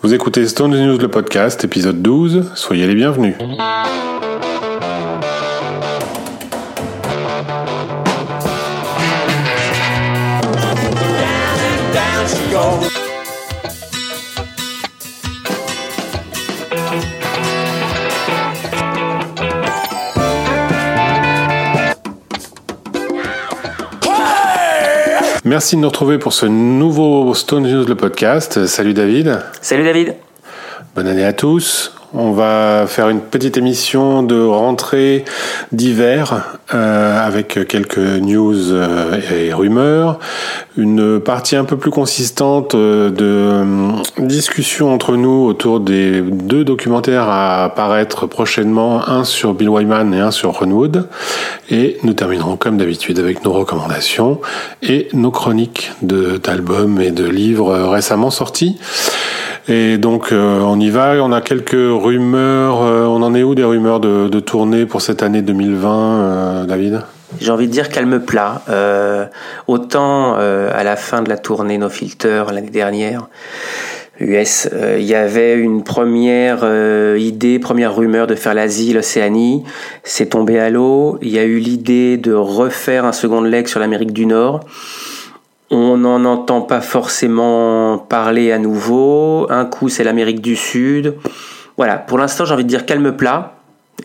Vous écoutez Stone News le podcast, épisode 12. Soyez les bienvenus. Merci de nous retrouver pour ce nouveau Stone News le podcast. Salut David. Salut David. Bonne année à tous. On va faire une petite émission de rentrée d'hiver euh, avec quelques news euh, et rumeurs, une partie un peu plus consistante euh, de euh, discussion entre nous autour des deux documentaires à apparaître prochainement, un sur Bill Wyman et un sur Ron Wood, et nous terminerons comme d'habitude avec nos recommandations et nos chroniques d'albums et de livres récemment sortis. Et donc on y va, on a quelques rumeurs, on en est où des rumeurs de, de tournée pour cette année 2020, euh, David J'ai envie de dire calme plat. Euh, autant euh, à la fin de la tournée No Filter l'année dernière, US, euh, il y avait une première euh, idée, première rumeur de faire l'Asie, l'Océanie. C'est tombé à l'eau. Il y a eu l'idée de refaire un second leg sur l'Amérique du Nord. On n'en entend pas forcément parler à nouveau. Un coup, c'est l'Amérique du Sud. Voilà, pour l'instant, j'ai envie de dire calme plat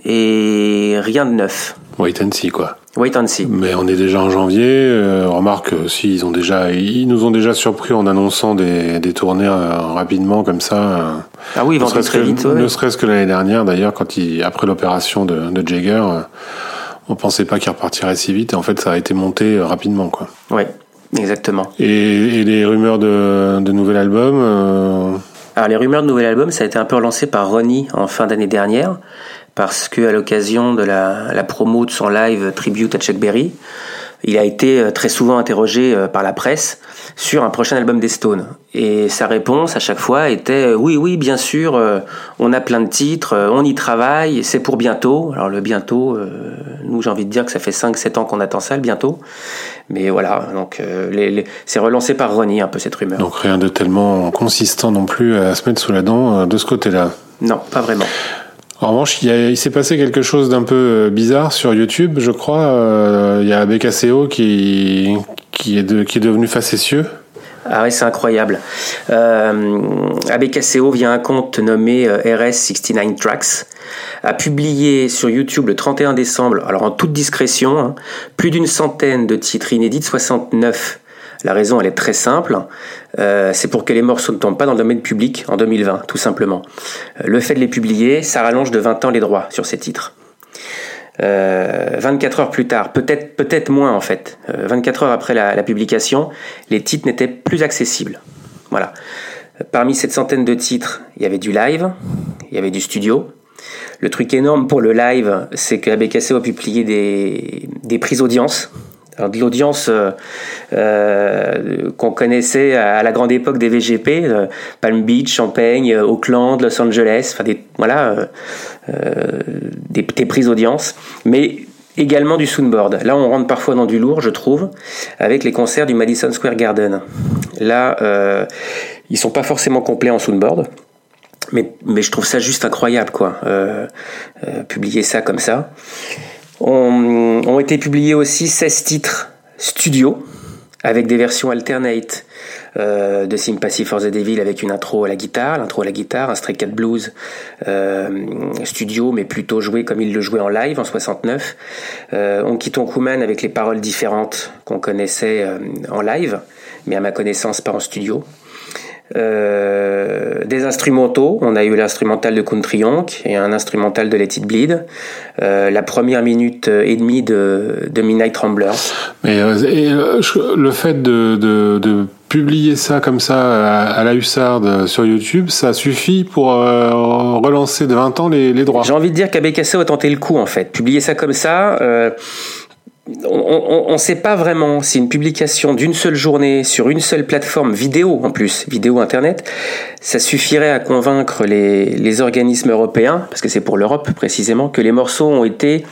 et rien de neuf. Wait and see quoi. Wait and see. Mais on est déjà en janvier. Euh, remarque, euh, si ils ont déjà, ils nous ont déjà surpris en annonçant des, des tournées euh, rapidement comme ça. euh, Ah oui, ils vont très que, vite. ouais, ne serait-ce que l'année dernière, d'ailleurs, quand il, après l'opération de, de Jagger, on pensait pas qu'il repartirait si vite. Et en fait, ça a été monté rapidement, quoi. Ouais, exactement. Et, et les rumeurs de, de nouvel album. Alors les rumeurs de nouvel album, ça a été un peu relancé par Ronnie en fin d'année dernière, parce que à l'occasion de la, la promo de son live tribute à Chuck Berry, il a été euh, très souvent interrogé euh, par la presse sur un prochain album des Stones. Et sa réponse à chaque fois était euh, oui, oui, bien sûr, on a plein de titres, on y travaille, c'est pour bientôt. Alors le bientôt, nous j'ai envie de dire que ça fait 5-7 ans qu'on attend ça, le bientôt. Mais voilà, donc les- les- c'est relancé par Ronnie un peu cette rumeur. donc rien de tellement consistant non plus à se mettre sous la dent de ce côté-là. Non, pas vraiment. En revanche, il, s'est passé quelque chose d'un peu euh, bizarre sur YouTube, je crois. Euh, il y a BKCO qui, est devenu facétieux. Ah ouais, c'est incroyable. Euh, ABKCO via un compte nommé euh, RS69 Tracks a publié sur YouTube le 31 décembre, alors en toute discrétion, hein, plus d'une centaine de titres inédits, 69. La raison, elle est très simple. Euh, c'est pour que les morceaux ne tombent pas dans le domaine public en 2020, tout simplement. Euh, Le fait de les publier, ça rallonge de 20 ans les droits sur ces titres. Euh, 24 heures plus tard, peut-être peut-être moins en fait, euh, 24 heures après la, publication, les titres n'étaient plus accessibles. Voilà. Euh, Parmi cette centaine de titres, il y avait du live, il y avait du studio. Le truc énorme pour le live, c'est que ABKCO a publié des, des prises audience. De l'audience euh, euh, qu'on connaissait à, la grande époque des VGP, euh, Palm Beach, Champagne, Auckland, Los Angeles, enfin des voilà des, prises audience, mais également du soundboard. Là, on rentre parfois dans du lourd, je trouve, avec les concerts du Madison Square Garden. Là, ils sont pas forcément complets en soundboard. Mais, mais je trouve ça juste incroyable, quoi. Publier ça comme ça. On, ont été publiés aussi 16 titres studio avec des versions alternate euh, de Sympathy for the Devil avec une intro à la guitare, l'intro à la guitare, un Stray Cat Blues euh, studio mais plutôt joué comme il le jouait en live en 69. Euh, on quitte Kuman avec les paroles différentes qu'on connaissait euh, en live, mais à ma connaissance pas en studio. Euh, des instrumentaux, on a eu l'instrumental de Country Yonk et un instrumental de Let It Bleed. Euh, la première minute et demie de, de Midnight Rambler. Mais euh, et, euh, le fait de, de, de publier ça comme ça à, à la hussarde sur YouTube, ça suffit pour euh, relancer de 20 ans les, les droits. J'ai envie de dire qu'ABKCO a tenté le coup en fait. Publier ça comme ça, euh, on ne sait pas vraiment si une publication d'une seule journée sur une seule plateforme vidéo en plus, vidéo internet, ça suffirait à convaincre les, organismes européens, parce que c'est pour l'Europe précisément, que les morceaux ont été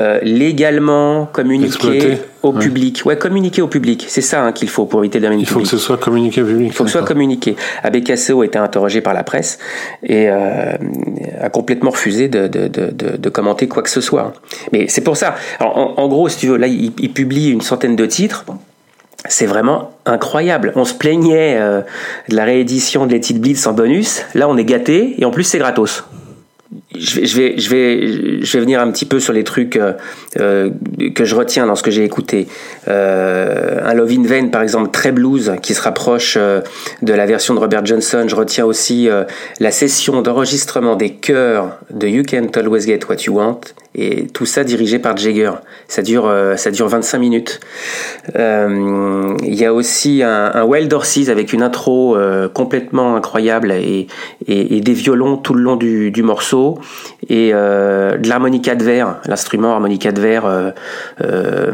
euh, légalement communiquer au public. Ouais, communiquer au public. C'est ça hein, qu'il faut pour éviter le domaine Il faut que ce soit communiqué au public. Il faut que ce soit communiqué. ABKCO a été interrogé par la presse et euh, a complètement refusé de, de, de, de, commenter quoi que ce soit. Mais c'est pour ça. en, en, gros, si tu veux, là, il, il publie une centaine de titres c'est vraiment incroyable. On se plaignait euh, de la réédition de Let It sans bonus. Là, on est gâté et en plus, c'est gratos je vais, je vais, je vais, venir un petit peu sur les trucs euh, euh que je retiens dans ce que j'ai écouté. Euh, un Love in Vain, par exemple, très blues, qui se rapproche de la version de Robert Johnson. Je retiens aussi la session d'enregistrement des chœurs de You Can't Always Get What You Want, et tout ça dirigé par Jagger. Ça dure, ça dure 25 minutes. Il y a aussi un, un Wild Horses avec une intro complètement incroyable et, des violons tout le long du morceau et euh, de l'harmonica de verre, l'instrument harmonica de verre, euh, euh,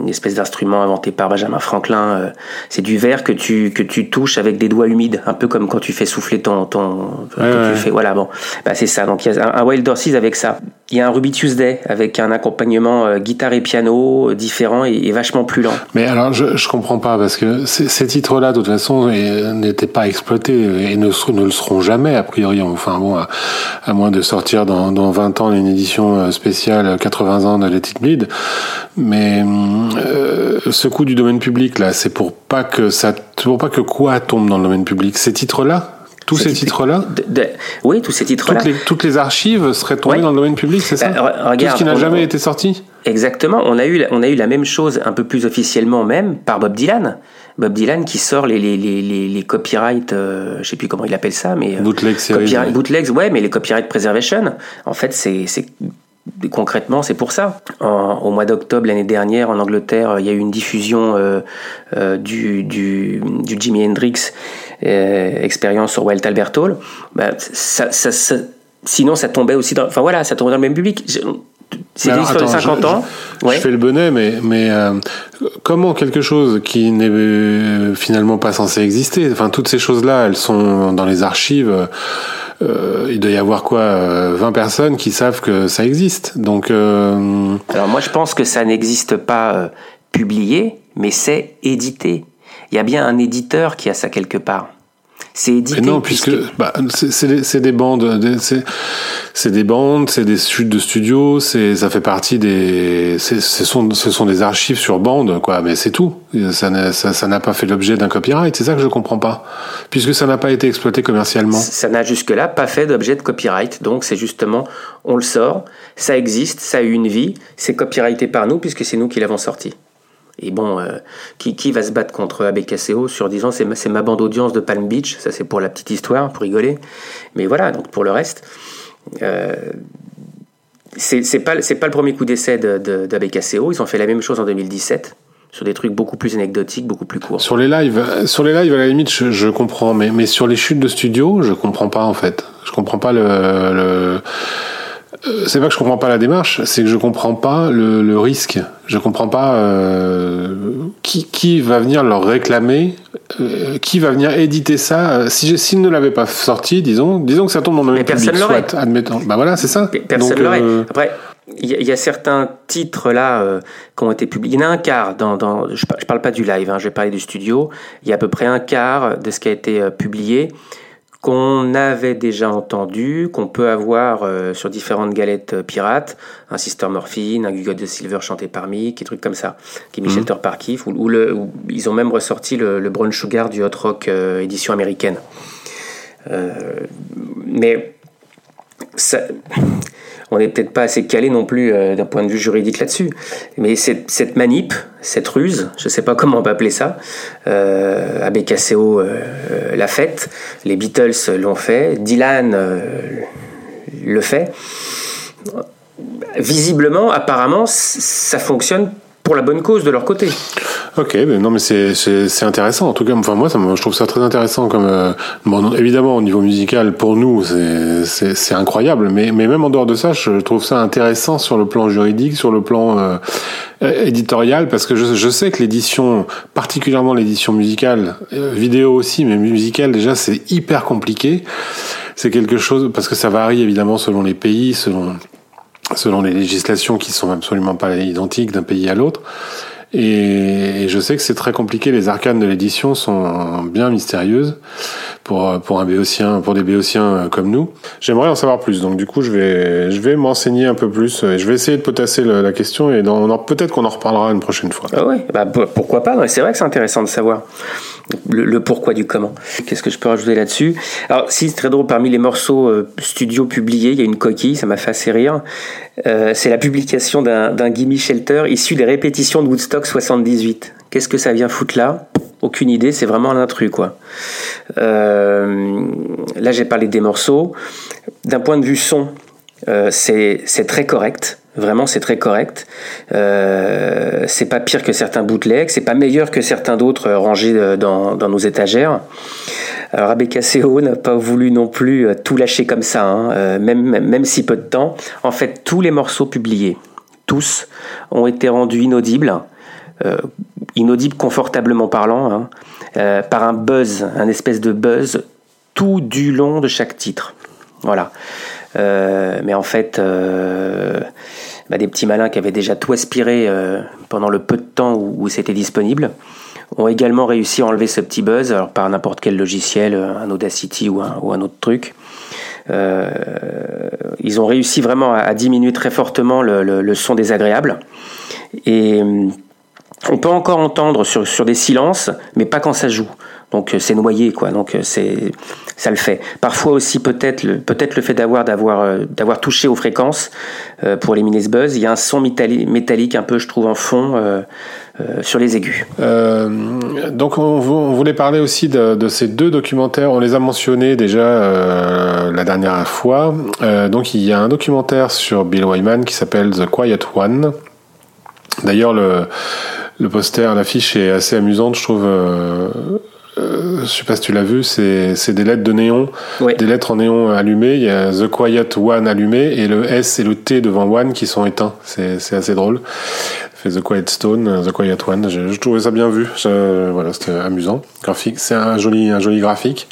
une espèce d'instrument inventé par Benjamin Franklin. c'est du verre que tu que tu touches avec des doigts humides, un peu comme quand tu fais souffler ton ton. tu fais, voilà bon, bah, c'est ça. Donc il y a un, Wild Horses avec ça. Il y a un Ruby Tuesday avec un accompagnement guitare et piano différent et, vachement plus lent. Mais alors je je comprends pas parce que ces titres-là de toute façon n'étaient pas exploités et ne, ne le seront jamais a priori. Enfin bon, à, à moins de sortir dans, dans 20 ans une édition euh, spéciale 80 ans de Let It Bleed. Mais euh, ce coup du domaine public là, c'est pour pas que ça, pour pas que quoi tombe dans le domaine public. Ces titres-là, tous ces titres-là Oui, tous ces titres-là. Toutes, toutes les, archives seraient tombées dans le domaine public, c'est ça bah, Tout ce qui n'a jamais été sorti Exactement. On a, eu, on a eu la même chose un peu plus officiellement même par Bob Dylan. Bob Dylan qui sort les, les, les, les, copyrights, euh, je sais plus comment il appelle ça, mais... Euh, bootlegs, copyright, bootlegs, ouais, mais les copyright preservation, en fait, c'est concrètement, c'est pour ça. au mois d'octobre l'année dernière, en Angleterre, il y a eu une diffusion euh, euh du, du, du, Jimi Hendrix euh, expérience sur Wild Albert Hall. Ben, ça, ça, ça, sinon, ça tombait aussi dans. Enfin voilà, ça tombait dans le même public. C'est une histoire de 50 ans. Je fais le bonnet, mais, mais euh, comment quelque chose qui n'est euh, finalement pas censé exister, enfin toutes ces choses-là, elles sont dans les archives. Euh, il doit y avoir quoi 20 personnes qui savent que ça existe. Donc Alors moi je pense que ça n'existe pas publié, mais c'est édité. Il y a bien un éditeur qui a ça quelque part. C'est édité. non, puisque, bah, c'est des bandes, c'est des bandes, c'est des chutes de studio, c'est ça fait partie des, ce sont ce sont des archives sur bande, quoi. Mais c'est tout. Ça n'a ça, pas fait l'objet d'un copyright. C'est ça que je comprends pas, puisque ça n'a pas été exploité commercialement. Ça n'a jusque là pas fait d'objet de copyright. Donc c'est justement, on le sort, ça existe, ça a eu une vie, c'est copyrighté par nous puisque c'est nous qui l'avons sorti. Et bon, euh, qui, qui, va se battre contre ABKCO sur disant c'est ma, ma bande audience de Palm Beach, ça c'est pour la petite histoire, pour rigoler. Mais voilà, donc pour le reste, euh, c'est pas, pas le premier coup d'essai d'ABKCO, de, ils ont fait la même chose en 2017 sur des trucs beaucoup plus anecdotiques, beaucoup plus courts. Sur les lives, sur les à la limite, je, comprends, mais, mais sur les chutes de studio, je comprends pas en fait. Je comprends pas le, c'est pas que je comprends pas la démarche, c'est que je comprends pas le, le risque. Je comprends pas euh, qui, qui va venir leur réclamer, euh, qui va venir éditer ça. Euh, si s'ils ne l'avaient pas sorti, disons, disons que ça tombe dans le même public, soit, admettons. Bah voilà, c'est ça. Personne l'aurait. Après, il y, y, a certains titres là euh, qui ont été publiés. Il y en a un quart dans, dans je, je parle pas du live, hein, je vais parler du studio. Il y a à peu près un quart de ce qui a été publié qu'on avait déjà entendu, qu'on peut avoir euh, sur différentes galettes euh, pirates, un Sister Morphine, un Gugot de Silver chanté par Mick, des trucs comme ça, qui est Michel mmh. ou, le, ils ont même ressorti le, le Brown Sugar du Hot Rock euh, édition américaine. mais ça, on n'est peut-être pas assez calé non plus euh, d'un point de vue juridique là-dessus. Mais cette, cette, manip, cette ruse, je ne sais pas comment on peut appeler ça, euh, ABKCO euh, l'a faite, les Beatles l'ont fait, Dylan euh, le fait. Visiblement, apparemment, ça fonctionne pour la bonne cause de leur côté. Ok, mais non, mais c'est intéressant. En tout cas, enfin moi, je trouve ça très intéressant. Comme euh, bon, évidemment, au niveau musical, pour nous, c'est c'est incroyable. Mais mais même en dehors de ça, je trouve ça intéressant sur le plan juridique, sur le plan euh, éditorial, parce que je, je sais que l'édition, particulièrement l'édition musicale, euh, vidéo aussi, mais musicale déjà, c'est hyper compliqué. C'est quelque chose parce que ça varie évidemment selon les pays, selon selon les législations qui sont absolument pas identiques d'un pays à l'autre. Et, je sais que c'est très compliqué. Les arcanes de l'édition sont bien mystérieuses pour pour un béotien, pour des béotiens comme nous. J'aimerais en savoir plus. Donc du coup, je vais je vais m'enseigner un peu plus. Et je vais essayer de potasser la question et peut-être qu'on en reparlera une prochaine fois. Ah oui, bah, pourquoi pas? C'est vrai que c'est intéressant de savoir le, pourquoi du comment. Qu'est-ce que je peux rajouter là-dessus? Alors, si c'est très drôle, parmi les morceaux euh, studio publiés, il y a une coquille, ça m'a fait assez rire. Euh, c'est la publication d'un Gimme Shelter issu des répétitions de Woodstock 78. Qu'est-ce que ça vient foutre là? Aucune idée, c'est vraiment l'intrus, quoi. Euh, là, j'ai parlé des morceaux. D'un point de vue son, c'est très correct. Vraiment, c'est très correct. Euh, c'est pas pire que certains bootlegs, c'est pas meilleur que certains d'autres rangés euh, dans, nos étagères. Alors ABKCO n'a pas voulu non plus euh, tout lâcher comme ça, hein, euh, même, même si peu de temps. En fait, tous les morceaux publiés, tous, ont été rendus inaudibles, inaudibles confortablement parlant, hein, par un buzz, un espèce de buzz tout du long de chaque titre. Voilà. Euh, mais en fait, euh, bah, des petits malins qui avaient déjà tout aspiré euh, pendant le peu de temps où, c'était disponible ont également réussi à enlever ce petit buzz alors par n'importe quel logiciel, un Audacity ou un, ou un autre truc. Euh, ils ont réussi vraiment à, diminuer très fortement le, le, le, son désagréable. Et on peut encore entendre sur, des silences, mais pas quand ça joue. Donc c'est noyé, quoi. Donc c'est ça le fait. Parfois aussi peut-être le, fait euh, d'avoir touché aux fréquences euh, pour éliminer ce buzz. Il y a un son métallique un peu, je trouve, en fond. Euh, sur les aigus. donc on, voulait parler aussi de, ces deux documentaires. On les a mentionnés déjà la dernière fois. donc il y a un documentaire sur Bill Wyman qui s'appelle The Quiet One. D'ailleurs le, le poster, l'affiche est assez amusante, je trouve. Euh, je sais pas si tu l'as vu, c'est des lettres de néon, des lettres en néon allumées. Il y a The Quiet One allumé et le S et le T devant One qui sont éteints. C'est assez drôle. Fait The Quiet Stone, The Quiet One. Je, je trouvais ça bien vu. voilà, c'était amusant. Graphique, c'est un joli, un joli graphique.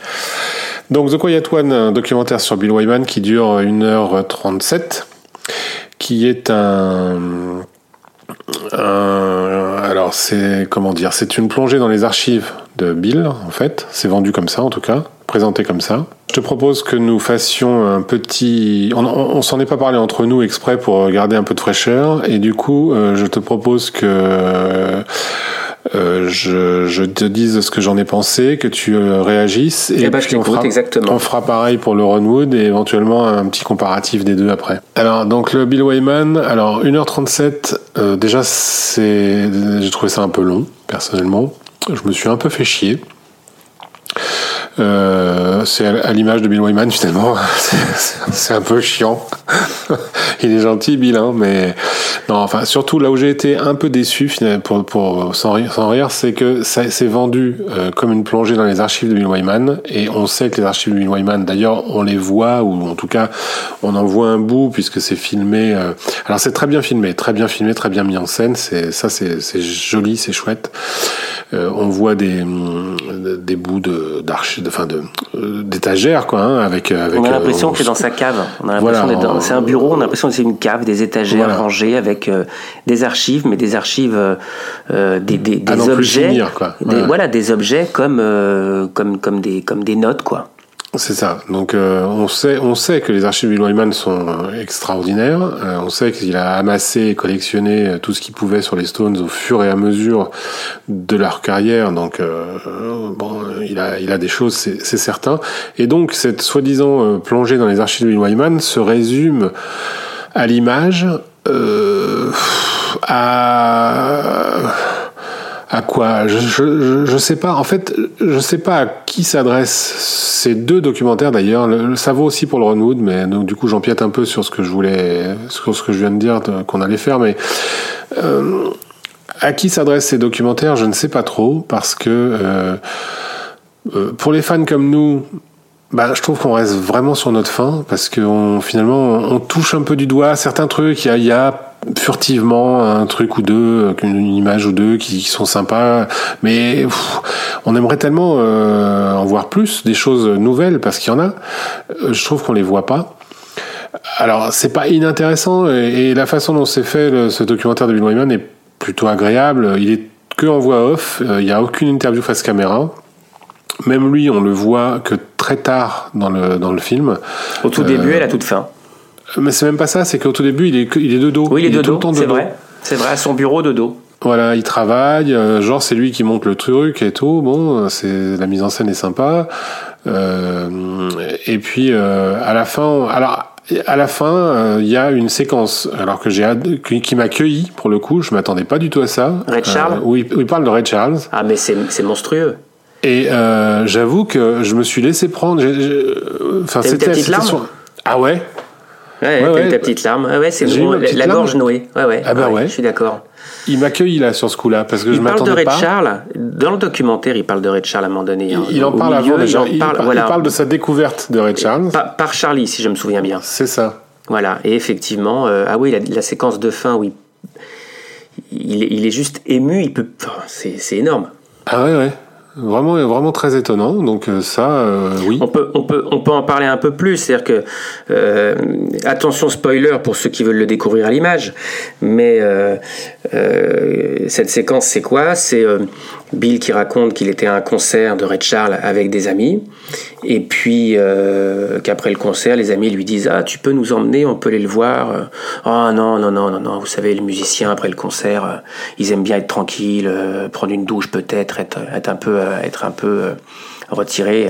Donc The Quiet One, un documentaire sur Bill Wyman qui dure 1h37, qui est un euh, alors c'est comment dire, c'est une plongée dans les archives de Bill en fait. C'est vendu comme ça en tout cas, présenté comme ça. Je te propose que nous fassions un petit. On, s'en est pas parlé entre nous exprès pour garder un peu de fraîcheur et du coup euh, je te propose que euh, je, je, te dise ce que j'en ai pensé, que tu euh, réagisses et, eh ben, puis on, fera, exactement. on fera pareil pour le Runwood et éventuellement un petit comparatif des deux après. Alors donc le Bill Wayman, alors 1h37, euh, déjà c'est, j'ai trouvé ça un peu long personnellement. Je me suis un peu fait chier. Euh, c'est à, l'image de Bill Wyman finalement. c'est un peu chiant. Il est gentil Bill, hein, mais non. Enfin, surtout là où j'ai été un peu déçu, pour, pour sans rire, sans rire, c'est que ça s'est vendu euh, comme une plongée dans les archives de Bill Wyman, et on sait que les archives de Bill Wyman, d'ailleurs, on les voit ou en tout cas, on en voit un bout puisque c'est filmé. Euh, alors c'est très bien filmé, très bien filmé, très bien mis en scène. C'est ça, c'est joli, c'est chouette. Euh, on voit des des bouts de d'archives enfin de euh, d'étagères quoi, hein, avec, euh, avec. On a l'impression que c'est dans sa cave. On a l'impression c'est un bureau. On a l'impression que c'est une cave, des étagères rangées avec des archives, mais des archives, des, des, des objets, quoi. voilà, des objets comme comme comme des comme des notes quoi. C'est ça. Donc euh, on sait, on sait que les archives de Wyman sont euh, extraordinaires. Euh, on sait qu'il a amassé et collectionné tout ce qu'il pouvait sur les Stones au fur et à mesure de leur carrière. Donc bon, il a, il a des choses, c'est certain. Et donc cette soi-disant plongée dans les archives de Wyman se résume à l'image à à quoi je, je, je, sais pas. En fait, je sais pas à qui s'adressent ces deux documentaires d'ailleurs. Ça vaut aussi pour le Runwood, mais donc du coup j'empiète un peu sur ce que je voulais, sur ce que je viens de dire qu'on allait faire. Mais euh, à qui s'adressent ces documentaires, je ne sais pas trop, parce que euh, euh pour les fans comme nous, bah, je trouve qu'on reste vraiment sur notre fin parce que on, finalement on touche un peu du doigt certains trucs. Il y a furtivement un truc ou deux, une image ou deux qui, sont sympas, mais on aimerait tellement euh, en voir plus, des choses nouvelles parce qu'il y en a. Euh, je trouve qu'on les voit pas. Alors, c'est pas inintéressant et, la façon dont c'est fait ce documentaire de Bill Wyman est plutôt agréable. Il est que en voix off, il n'y a aucune interview face caméra. Même lui, on le voit que très tard dans le, dans le film. Au tout début et à la toute fin. Mais c'est même pas ça, c'est qu'au tout début, il est, il est de dos. Oui, il est de dos, c'est vrai. C'est vrai, à son bureau de dos. Voilà, il travaille, euh, genre c'est lui qui monte le truc et tout. Bon, c'est la mise en scène est sympa. Euh, et puis euh, à la fin, alors à la fin, il y a une séquence, alors que j'ai qui m'a accueilli pour le coup. Je m'attendais pas du tout à ça. Red Charles? où, il, parle de Red Charles. Ah mais c'est monstrueux. Et j'avoue que je me suis laissé prendre. Enfin, c'était Ah ouais? Ouais, ouais, ta petite larme. ouais, c'est la, gorge nouée. Ouais, ouais. Ah bah ouais. Je suis d'accord. Il m'accueille là sur ce coup-là parce que il je m'attendais pas. Il parle de Red Charles. Dans le documentaire, il parle de Red Charles à un moment donné. Hein. Il, en parle avant déjà. Il, parle, il parle de sa découverte de Red Charles. Par, Charlie, si je me souviens bien. C'est ça. Voilà. Et effectivement, euh, ah oui, la, séquence de fin où il, il, est juste ému. Il peut. c'est énorme. Ah ouais, ouais. Vraiment, vraiment très étonnant. Donc euh, ça, euh, oui. On peut, on peut, on peut en parler un peu plus. C'est-à-dire que euh, attention spoiler pour ceux qui veulent le découvrir à l'image. Mais cette séquence, c'est quoi? C'est Bill qui raconte qu'il était à un concert de Red Charles avec des amis, et puis qu'après le concert, les amis lui disent ah tu peux nous emmener, on peut aller le voir. Ah non non non non non, vous savez les musiciens après le concert, ils aiment bien être tranquilles, prendre une douche peut-être, être, être un peu être un peu euh, retiré.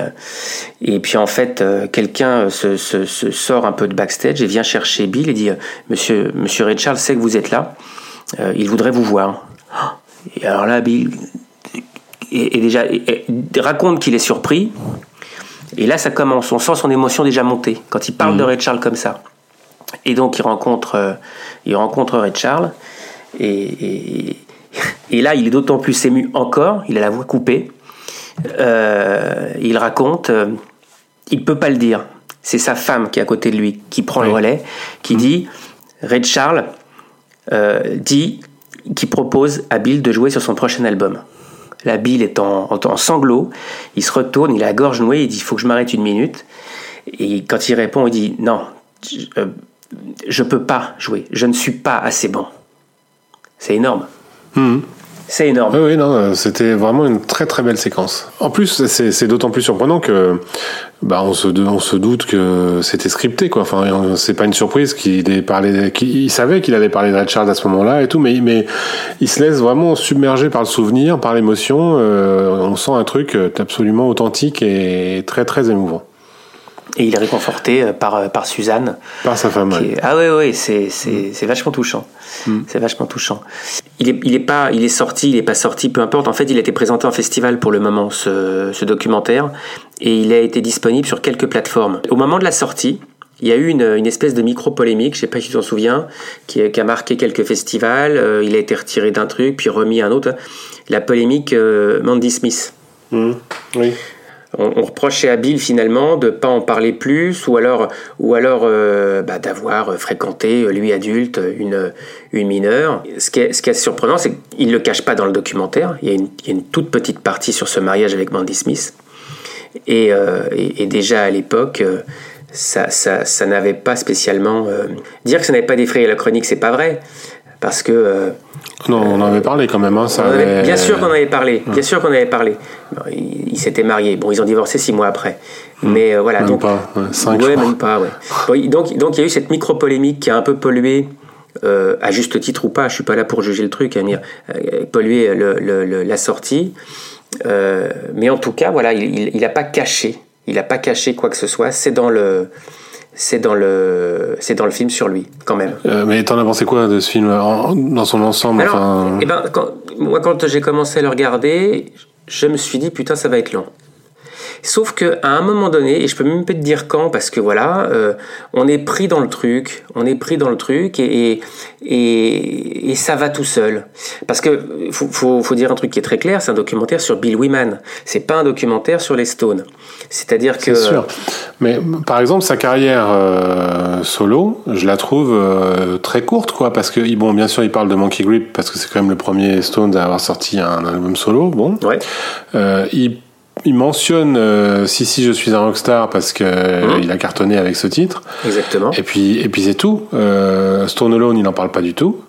Et puis en fait, euh, quelqu'un se, sort un peu de backstage et vient chercher Bill et dit Monsieur, Monsieur Ray sait que vous êtes là, euh, il voudrait vous voir. Et alors là, Bill et, déjà raconte qu'il est surpris. Et là, ça commence. On sent son émotion déjà monter quand il parle de mmh. Ray Charles comme ça. Et donc, il rencontre, il rencontre Ray Charles. Et, et là, il est d'autant plus ému encore. Il a la voix coupée. Euh, il raconte, euh, il peut pas le dire. C'est sa femme qui est à côté de lui, qui prend le relais, qui mmh. dit, Red Charles euh, dit, qui propose à Bill de jouer sur son prochain album. La Bill est en, sanglots, il se retourne, il a la gorge nouée, il dit, il faut que je m'arrête une minute. Et quand il répond, il dit, non, je, ne peux pas jouer, je ne suis pas assez bon. C'est énorme. Mmh. C'est énorme. Oui, oui, non, c'était vraiment une très très belle séquence. En plus, c'est d'autant plus surprenant que bah, on, se, on se doute que c'était scripté, quoi. Enfin, c'est pas une surprise qu'il ait parlé, qu'il savait qu'il allait parler de Richard à ce moment-là et tout, mais, mais il se laisse vraiment submerger par le souvenir, par l'émotion. Euh, on sent un truc absolument authentique et très très émouvant. Et il est réconforté euh, par, euh, par Suzanne. Par sa femme, Ah oui, oui, c'est, c'est, c'est vachement touchant. Mm. C'est vachement touchant. Il est, il est pas, il est sorti, il est pas sorti, peu importe. En fait, il a été présenté en festival pour le moment, ce, ce documentaire, et il a été disponible sur quelques plateformes. Au moment de la sortie, il y a eu une, une espèce de micro-polémique, je sais pas si tu t'en souviens, qui, a marqué quelques festivals. Euh, il a été retiré d'un truc, puis remis à un autre. La polémique Mandy Smith. Mm. Oui on, reprochait à Bill finalement de pas en parler plus ou alors, ou alors euh, bah, d'avoir fréquenté, euh, lui adulte, une, une mineure. Ce qui est, ce qui est surprenant, c'est qu'il le cache pas dans le documentaire. Il y, a une, toute petite partie sur ce mariage avec Mandy Smith. Et, euh, et, déjà à l'époque, ça, ça, ça n'avait pas spécialement... dire que ça n'avait pas défrayé la chronique, c'est pas vrai. Parce que non, on en avait parlé quand même. Hein, ça Bien sûr qu'on en avait parlé. Bien sûr qu'on avait parlé. Ils s'étaient mariés. Bon, ils ont divorcé six mois après. Hmm. Mais euh, voilà. Même donc, pas. Ouais, cinq, ouais même pas. Ouais. donc, donc il y a eu cette micro polémique qui a un peu pollué. Euh, à juste titre ou pas, je suis pas là pour juger le truc, dire, euh, polluer le, la sortie. mais en tout cas, voilà, il n'a pas caché, il n'a pas caché quoi que ce soit. C'est dans le, c'est dans le c'est dans le film sur lui quand même. Euh, mais t'en as pensé quoi de ce film dans son ensemble enfin... eh ben, moi quand j'ai commencé à le regarder, je me suis dit putain ça va être long. Sauf que à un moment donné, et je peux même pas te dire quand, parce que voilà, euh, on est pris dans le truc, on est pris dans le truc, et, et, et ça va tout seul. Parce que faut, faut, faut, dire un truc qui est très clair, c'est un documentaire sur Bill Wyman. C'est pas un documentaire sur les Stones. C'est-à-dire que. C'est sûr. Mais par exemple, sa carrière euh, solo, je la trouve euh, très courte, quoi, parce que bon, bien sûr, il parle de Monkey Grip parce que c'est quand même le premier Stones à avoir sorti un album solo. Bon. Ouais. il il mentionne euh, si si je suis un rockstar parce que Mhm. il a cartonné avec ce titre. Exactement. Et puis et puis c'est tout. Euh, Stone Alone, il n'en parle pas du tout.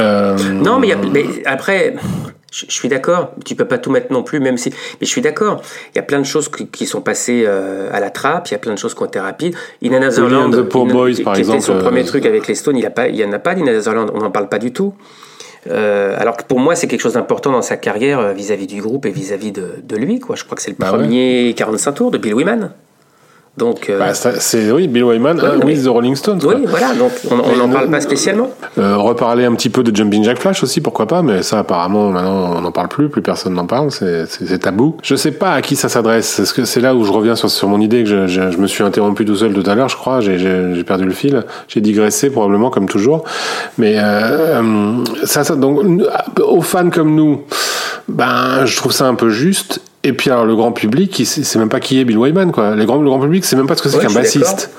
Euh, Non, mais, il y a- mais après, je, je suis d'accord. Tu peux pas tout mettre non plus, même si. Mais je suis d'accord. Il y a plein de choses qui, qui sont passées euh, à la trappe. Il y a plein de choses qui ont été rapides. In Another Land, the Poor In- Boys, qui par était exemple, son euh, premier truc avec les Stones, il y a pas, il y en a pas d'In Another Land. On n'en parle pas du tout. Euh, alors que pour moi, c'est quelque chose d'important dans sa carrière euh, vis-à-vis du groupe et vis-à-vis de, de lui. Quoi. Je crois que c'est le Bah ouais. premier 45 tours de Bill Wyman. Donc, euh, bah, c'est oui, Bill Wyman hein, mais- with the Rolling Stones. quoi. oui, voilà. Donc, on n'en parle pas spécialement. Euh, reparler un petit peu de Jumping Jack Flash aussi, pourquoi pas, mais ça apparemment maintenant on n'en parle plus, plus personne n'en parle, c'est tabou. Je sais pas à qui ça s'adresse, est-ce que c'est là où je reviens sur, sur mon idée que je, je- je me suis interrompu tout seul tout à l'heure, je crois, j'ai- perdu le fil, j'ai digressé probablement comme toujours, mais euh, euh, ça, ça donc aux fans comme nous, ben je trouve ça un peu juste. Et puis alors le grand public, il sait c'est même pas qui est Bill Wyman quoi. Le grand, le grand public, c'est même pas ce que c'est Ouais, qu'un bassiste.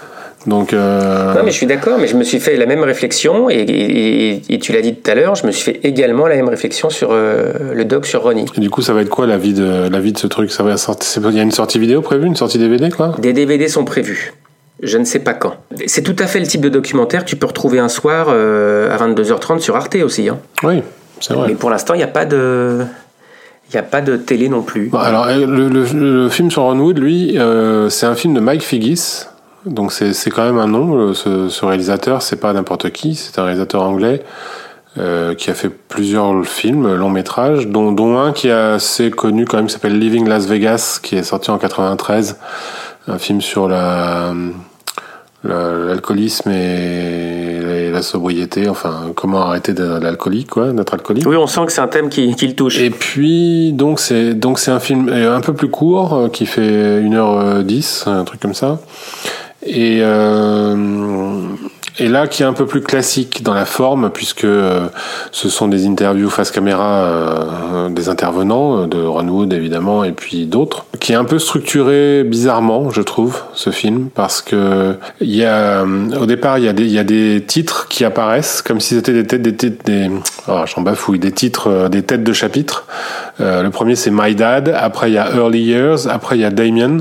Donc euh, Non, mais je suis d'accord, mais je me suis fait la même réflexion, et, et- et- et tu l'as dit tout à l'heure, je me suis fait également la même réflexion sur euh, le doc sur Ronnie. Et du coup, ça va être quoi la vie de la vie de ce truc? Ça va Il y a une sortie vidéo prévue, une sortie DVD, quoi? Des DVD sont prévus. Je ne sais pas quand. C'est tout à fait le type de documentaire que tu peux retrouver un soir euh, à 22h30 sur Arte aussi. Hein. Oui, c'est vrai. Mais pour l'instant, il n'y a pas de. Il n'y a pas de télé non plus. Bon, alors, euh, le, film sur Ron Wood, lui, euh, c'est un film de Mike Figgis. Donc, c'est quand même un nom. le- Ce, ce réalisateur, c'est pas n'importe qui. C'est un réalisateur anglais euh, qui a fait plusieurs films, longs métrages, dont, dont un qui est assez connu quand même, qui s'appelle Living Las Vegas, qui est sorti en 93. Un film sur la la- l'alcoolisme et la sobriété, enfin comment arrêter d'être l'alcoolique, quoi, d'être alcoolique. Oui, on sent que c'est un thème qui, qui le touche. Et puis donc c'est donc c'est un film euh, un peu plus court euh, qui fait 1h10, un truc comme ça. Et euh, et là qui est un peu plus classique dans la forme puisque euh, ce sont des interviews face caméra euh, des intervenants euh, de Ron Wood évidemment et puis d'autres qui est un peu structuré bizarrement je trouve ce film parce que il y a euh, au départ il y a des il y a des titres qui apparaissent comme si c'était des têtes des têtes des oh, j'en bafouille des titres des têtes de chapitre euh, le premier c'est My Dad après il y a Early Years après il y a Damien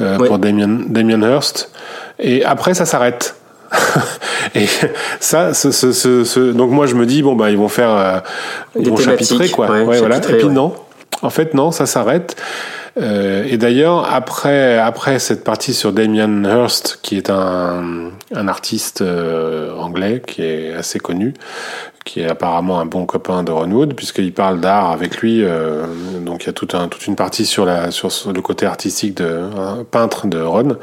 euh, Ouais. pour Damien Damien Hirst et après ça s'arrête et ça, ce, ce, ce, ce- donc moi je me dis bon bah ils vont faire, euh, ils vont chapitrer quoi. ouais, Ouais, voilà. Et puis ouais. non, en fait non, ça s'arrête. Euh, et d'ailleurs après après cette partie sur Damien Hirst qui est un un artiste euh, anglais qui est assez connu, qui est apparemment un bon copain de Ron puisqu'il parle d'art avec lui. euh, donc il y a un, toute une partie sur la sur le côté artistique de un peintre de Ron.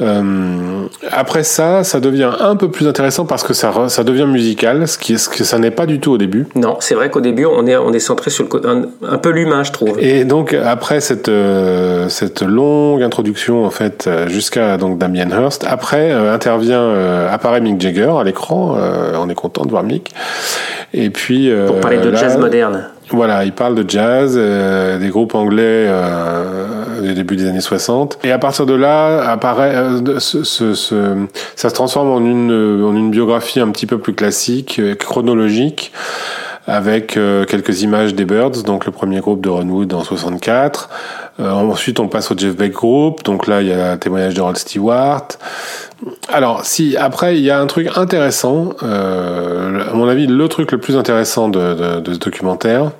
Euh, après ça, ça devient un peu plus intéressant parce que ça, devient musical, ce qui ce que ça n'est pas du tout au début. Non, c'est vrai qu'au début, on est, on est centré sur le côté, un, un peu l'humain, je trouve. Et donc après cette euh, cette longue introduction en fait euh, jusqu'à donc Damien Hirst, après euh, intervient apparaît Mick Jagger à l'écran. on est content de voir Mick. Et puis Pour parler de là, jazz moderne. Voilà, il parle de jazz, des groupes anglais euh, du début des années 60. Et à partir de là, apparaît, euh, ce, ce- ce- ça se transforme en une, euh, en une biographie un petit peu plus classique, euh, chronologique, avec euh, quelques images des Birds, donc le premier groupe de Ron Wood en 64. Euh, ensuite, on passe au Jeff Beck Group, donc là, il y a un témoignage de Rod Stewart. Alors, si après il y a un truc intéressant, euh, à mon avis, le truc le plus intéressant de, de, de ce documentaire,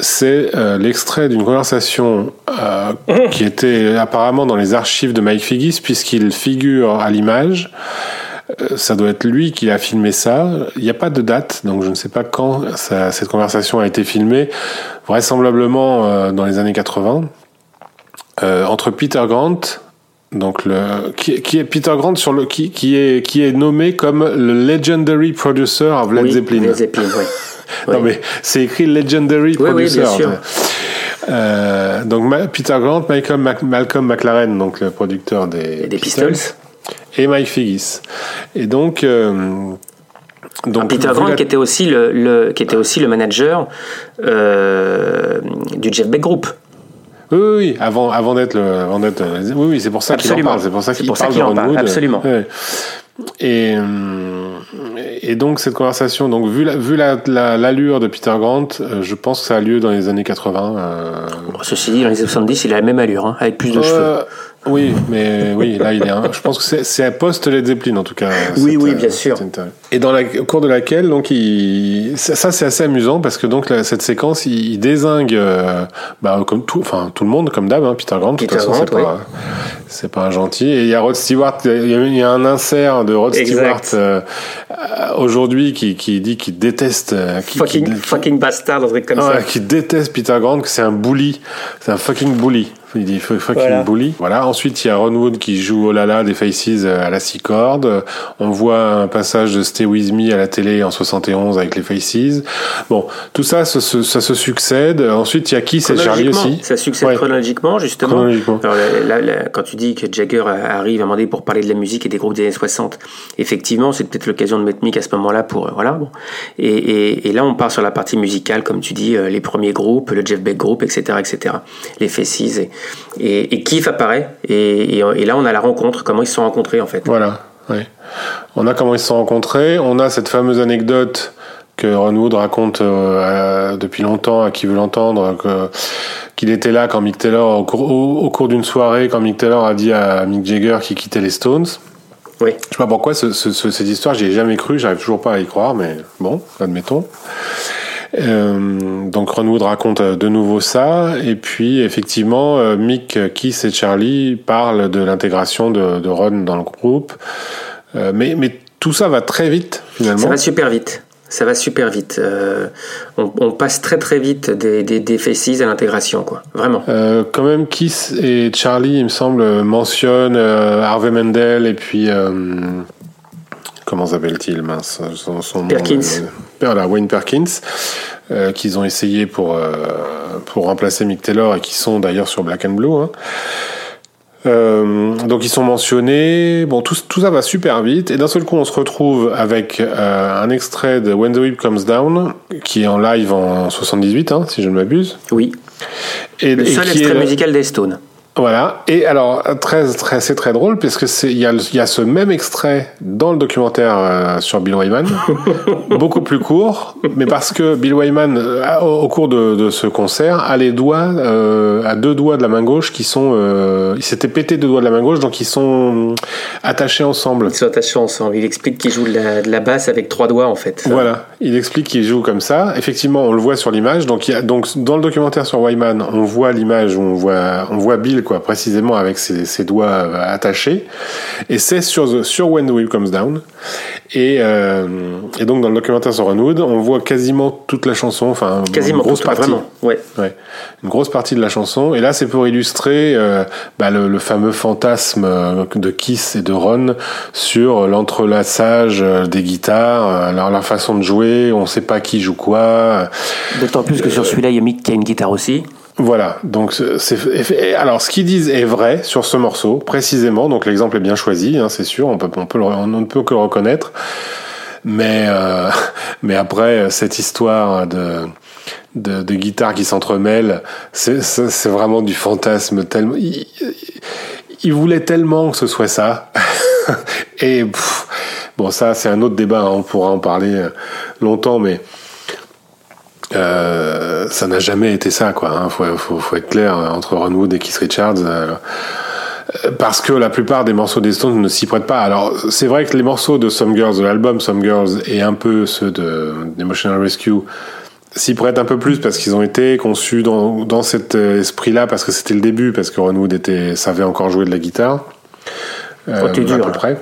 c'est euh, l'extrait d'une conversation euh, qui était apparemment dans les archives de Mike Figgis, puisqu'il figure à l'image. Euh, Ça doit être lui qui a filmé ça. Il n'y a pas de date, donc je ne sais pas quand ça- cette conversation a été filmée. Vraisemblablement dans les années 80, euh, entre Peter Grant, donc le qui, qui est Peter Grant sur le qui, qui est qui est nommé comme le legendary producer of Led oui, Zeppelin. Led Zeppelin, oui. Non mais c'est écrit legendary Oui, oui, producer. bien sûr. Euh, donc Peter Grant, Malcolm, Mac- Malcolm McLaren, donc le producteur des, des Pistols. et Mike Figgis. Et donc, euh, donc Ah, Peter Grant la- qui était aussi le, le- qui était aussi le manager euh, du Jeff Beck Group. Oui, oui, oui, avant, avant d'être le, avant d'être, oui, oui, c'est pour ça qu'il en parle, c'est pour ça C'est qu'il pour ça parle Ron parle, absolument. Ouais. Et, euh, et donc cette conversation, donc vu la, vu l'allure la, de Peter Grant, euh, je pense que ça a lieu dans les années 80. Euh... ceci dit, dans les années 70, il a la même allure, hein, avec plus de cheveux. Oui, mais oui, là il est. Un, je pense que c'est à post Led Zeppelin en tout cas. Oui, oui, bien sûr. Et dans la au cours de laquelle donc il ça, c'est assez amusant parce que donc cette séquence il, désingue euh, bah, comme tout enfin tout le monde comme d'hab hein, Peter Grant de toute façon c'est pas c'est pas un gentil et il y a Rod Stewart il y a, un insert de Rod Stewart euh, aujourd'hui qui, qui dit qu'il déteste euh, qui, fucking, fucking bastard un truc comme ça qui déteste Peter Grant que c'est un bully c'est un fucking bully il dit fucking voilà. bully. Voilà. Ensuite, il y a Ron Wood qui joue Oh là là des Faces euh, à la six cordes. On voit un passage de Stay With Me à la télé en 71 avec les Faces. Bon, tout ça, ça, ça, se succède. Ensuite, il y a Kiss et Charlie aussi. Ça succède chronologiquement, justement. Chronologiquement. Alors, là, quand tu dis que Jagger arrive à un moment donné pour parler de la musique et des groupes des années 60, effectivement, c'est peut-être l'occasion de mettre Mick à ce moment-là pour, euh, voilà. Bon. Et, et, et, là, on part sur la partie musicale, comme tu dis, euh, les premiers groupes, le Jeff Beck Group, etc., etc. Les Faces et, et, et Keith apparaît. Et, et, là, on a la rencontre, comment ils se sont rencontrés en fait. Voilà, oui. On a comment ils se sont rencontrés. On a cette fameuse anecdote que Ron Wood raconte euh, depuis longtemps à qui veut l'entendre, qu'il était là quand Mick Taylor, au cours, au, cours d'une soirée, quand Mick Taylor a dit à Mick Jagger qu'il quittait les Stones. Oui. Je sais pas pourquoi ce, ce, cette histoire, j'y ai jamais cru, j'arrive toujours pas à y croire, mais bon, admettons. Euh, donc Ron Wood raconte euh, de nouveau ça, et puis effectivement, euh, Mick, Keith et Charlie parlent de l'intégration de, de, Ron dans le groupe, mais, mais tout ça va très vite finalement. Ça va super vite. Ça va super vite. Euh, on, on, passe très très vite des, des, des faces à l'intégration, quoi. Vraiment. Euh, quand même, Keith et Charlie, il me semble, mentionnent Harvey Mendel et puis comment s'appelle-t-il mince son, son Perkins. Nom, Wayne Perkins, euh, qu'ils ont essayé pour euh, pour remplacer Mick Taylor et qui sont d'ailleurs sur Black and Blue. Hein. Euh, donc ils sont mentionnés. Bon, tout, tout ça va super vite. Et d'un seul coup, on se retrouve avec euh, un extrait de When the Whip Comes Down, qui est en live en 78, hein, si je ne m'abuse. Oui. Et, le seul extrait musical des Stones. Voilà. Et alors, très, très, c'est très drôle parce que c'est, il y a, y a ce même extrait dans le documentaire euh, sur Bill Wyman, beaucoup plus court, mais parce que Bill Wyman, euh, au, cours de, de, ce concert, a les doigts, euh, à deux doigts de la main gauche qui sont, euh, il s'était pété deux doigts de la main gauche, donc ils sont attachés ensemble. Ils sont attachés ensemble. Il explique qu'il joue de la, de la, basse avec trois doigts en fait. Voilà. Il explique qu'il joue comme ça. Effectivement, on le voit sur l'image. Donc, y a, donc dans le documentaire sur Wyman, on voit l'image où on voit, on voit Bill quoi, précisément avec ses, ses doigts euh, attachés. Et c'est sur, sur When the Wheel Comes Down. Et, euh, et donc dans le documentaire sur Ron on voit quasiment toute la chanson, enfin quasiment une grosse partie, vraiment. Ouais. ouais. une grosse partie de la chanson. Et là, c'est pour illustrer euh, bah, le, le, fameux fantasme de Kiss et de Ron sur l'entrelaçage des guitares, leur, leur, façon de jouer. On ne sait pas qui joue quoi. D'autant plus que sur celui-là, il y a Mick qui a une guitare aussi. Voilà, donc c'est alors ce qu'ils disent est vrai sur ce morceau précisément. Donc l'exemple est bien choisi, hein, c'est sûr. On peut on peut on ne peut que le reconnaître. Mais euh, mais après cette histoire de de, de guitare qui s'entremêlent, c'est vraiment du fantasme tellement. Il, voulait tellement que ce soit ça. Et bon, ça c'est un autre débat. Hein, on pourra en parler longtemps, mais euh, ça n'a jamais été ça, quoi. Hein. Faut, faut, faut, être clair euh, entre Ron Wood et Keith Richards. Euh, parce que la plupart des morceaux des Stones ne s'y prêtent pas. Alors, c'est vrai que les morceaux de Some Girls, de l'album Some Girls, et un peu ceux de d'Emotional Rescue, s'y prêtent un peu plus parce qu'ils ont été conçus dans, dans cet esprit-là, parce que c'était le début, parce que Ron Wood était, savait encore jouer de la guitare. Euh, oh, dur, à peu près.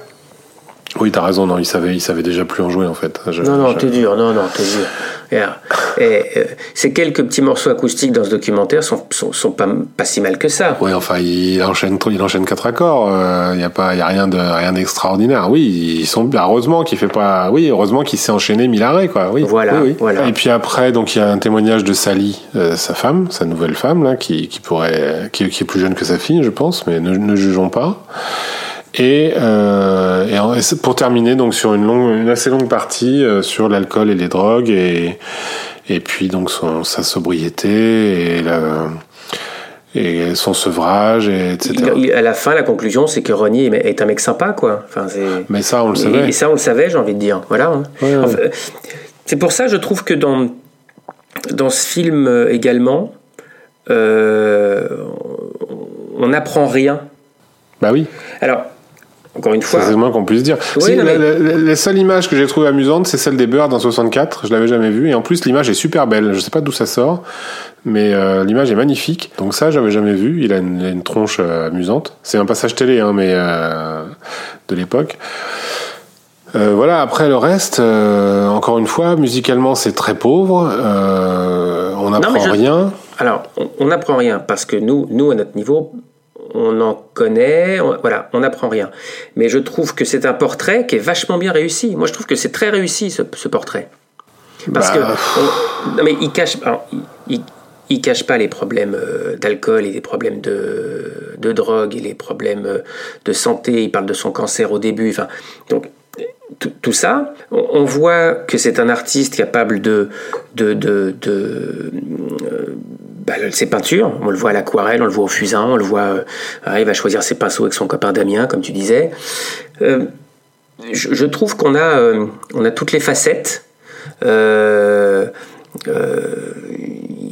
Oui, t'as raison, non, il savait, il savait déjà plus en jouer en fait. Je, non, non, t'es dur, non, non, t'es dur. Et, et, ces quelques petits morceaux acoustiques dans ce documentaire sont, sont, sont pas, pas si mal que ça. Oui, enfin, il enchaîne, il enchaîne quatre accords. Il euh, n'y a pas, il y a rien de, rien d'extraordinaire. Oui, ils sont, heureusement qu'il fait pas, oui, heureusement qu'il s'est enchaîné mille arrêts, quoi. Oui. Voilà, oui, oui. voilà. Et puis après, donc il y a un témoignage de Sally, euh, sa femme, sa nouvelle femme là, qui, qui pourrait, qui, qui, est plus jeune que sa fille, je pense, mais ne, ne jugeons pas. Et, euh, et, pour terminer donc sur une longue, une assez longue partie euh, sur l'alcool et les drogues et et puis donc son, sa sobriété et la, et son sevrage, et etc. Il- à la fin, la conclusion, c'est que Ronnie est un mec sympa, quoi. Enfin. Mais ça, on le savait. et ça, on le savait, j'ai envie de dire. Voilà. hein. Ouais, ouais. Enfin, c'est pour ça, je trouve que dans, dans ce film euh, également, euh, on n'apprend rien. Bah oui, Alors, encore une fois, c'est le moins qu'on puisse dire. Oui, Si, la, mais- la- la seule image que j'ai trouvée amusante, c'est celle des Birds en 64. Je l'avais jamais vue. Et en plus, l'image est super belle. Je sais pas d'où ça sort, mais euh, l'image est magnifique. Donc ça, j'avais jamais vu. Il a une, tronche euh, amusante. C'est un passage télé, hein, mais euh, de l'époque. Euh, voilà, après le reste, euh, encore une fois, musicalement c'est très pauvre, euh, on n'apprend je- rien. Alors, on- on n'apprend rien parce que nous, nous à notre niveau, on en connaît, on- voilà, on n'apprend rien. Mais je trouve que c'est un portrait qui est vachement bien réussi. Moi, je trouve que c'est très réussi ce, ce portrait. Parce Bah, que, on- non mais il cache, alors, il, cache pas les problèmes euh, d'alcool et les problèmes de, de drogue et les problèmes euh, de santé. Il parle de son cancer au début. Enfin, donc tout, tout ça, on, on voit que c'est un artiste capable de, de, de, de, euh, bah, ses peintures. On le voit à l'aquarelle, on le voit au fusain, on le voit. euh, il va choisir ses pinceaux avec son copain Damien, comme tu disais. Euh, je, trouve qu'on a, euh, on a toutes les facettes.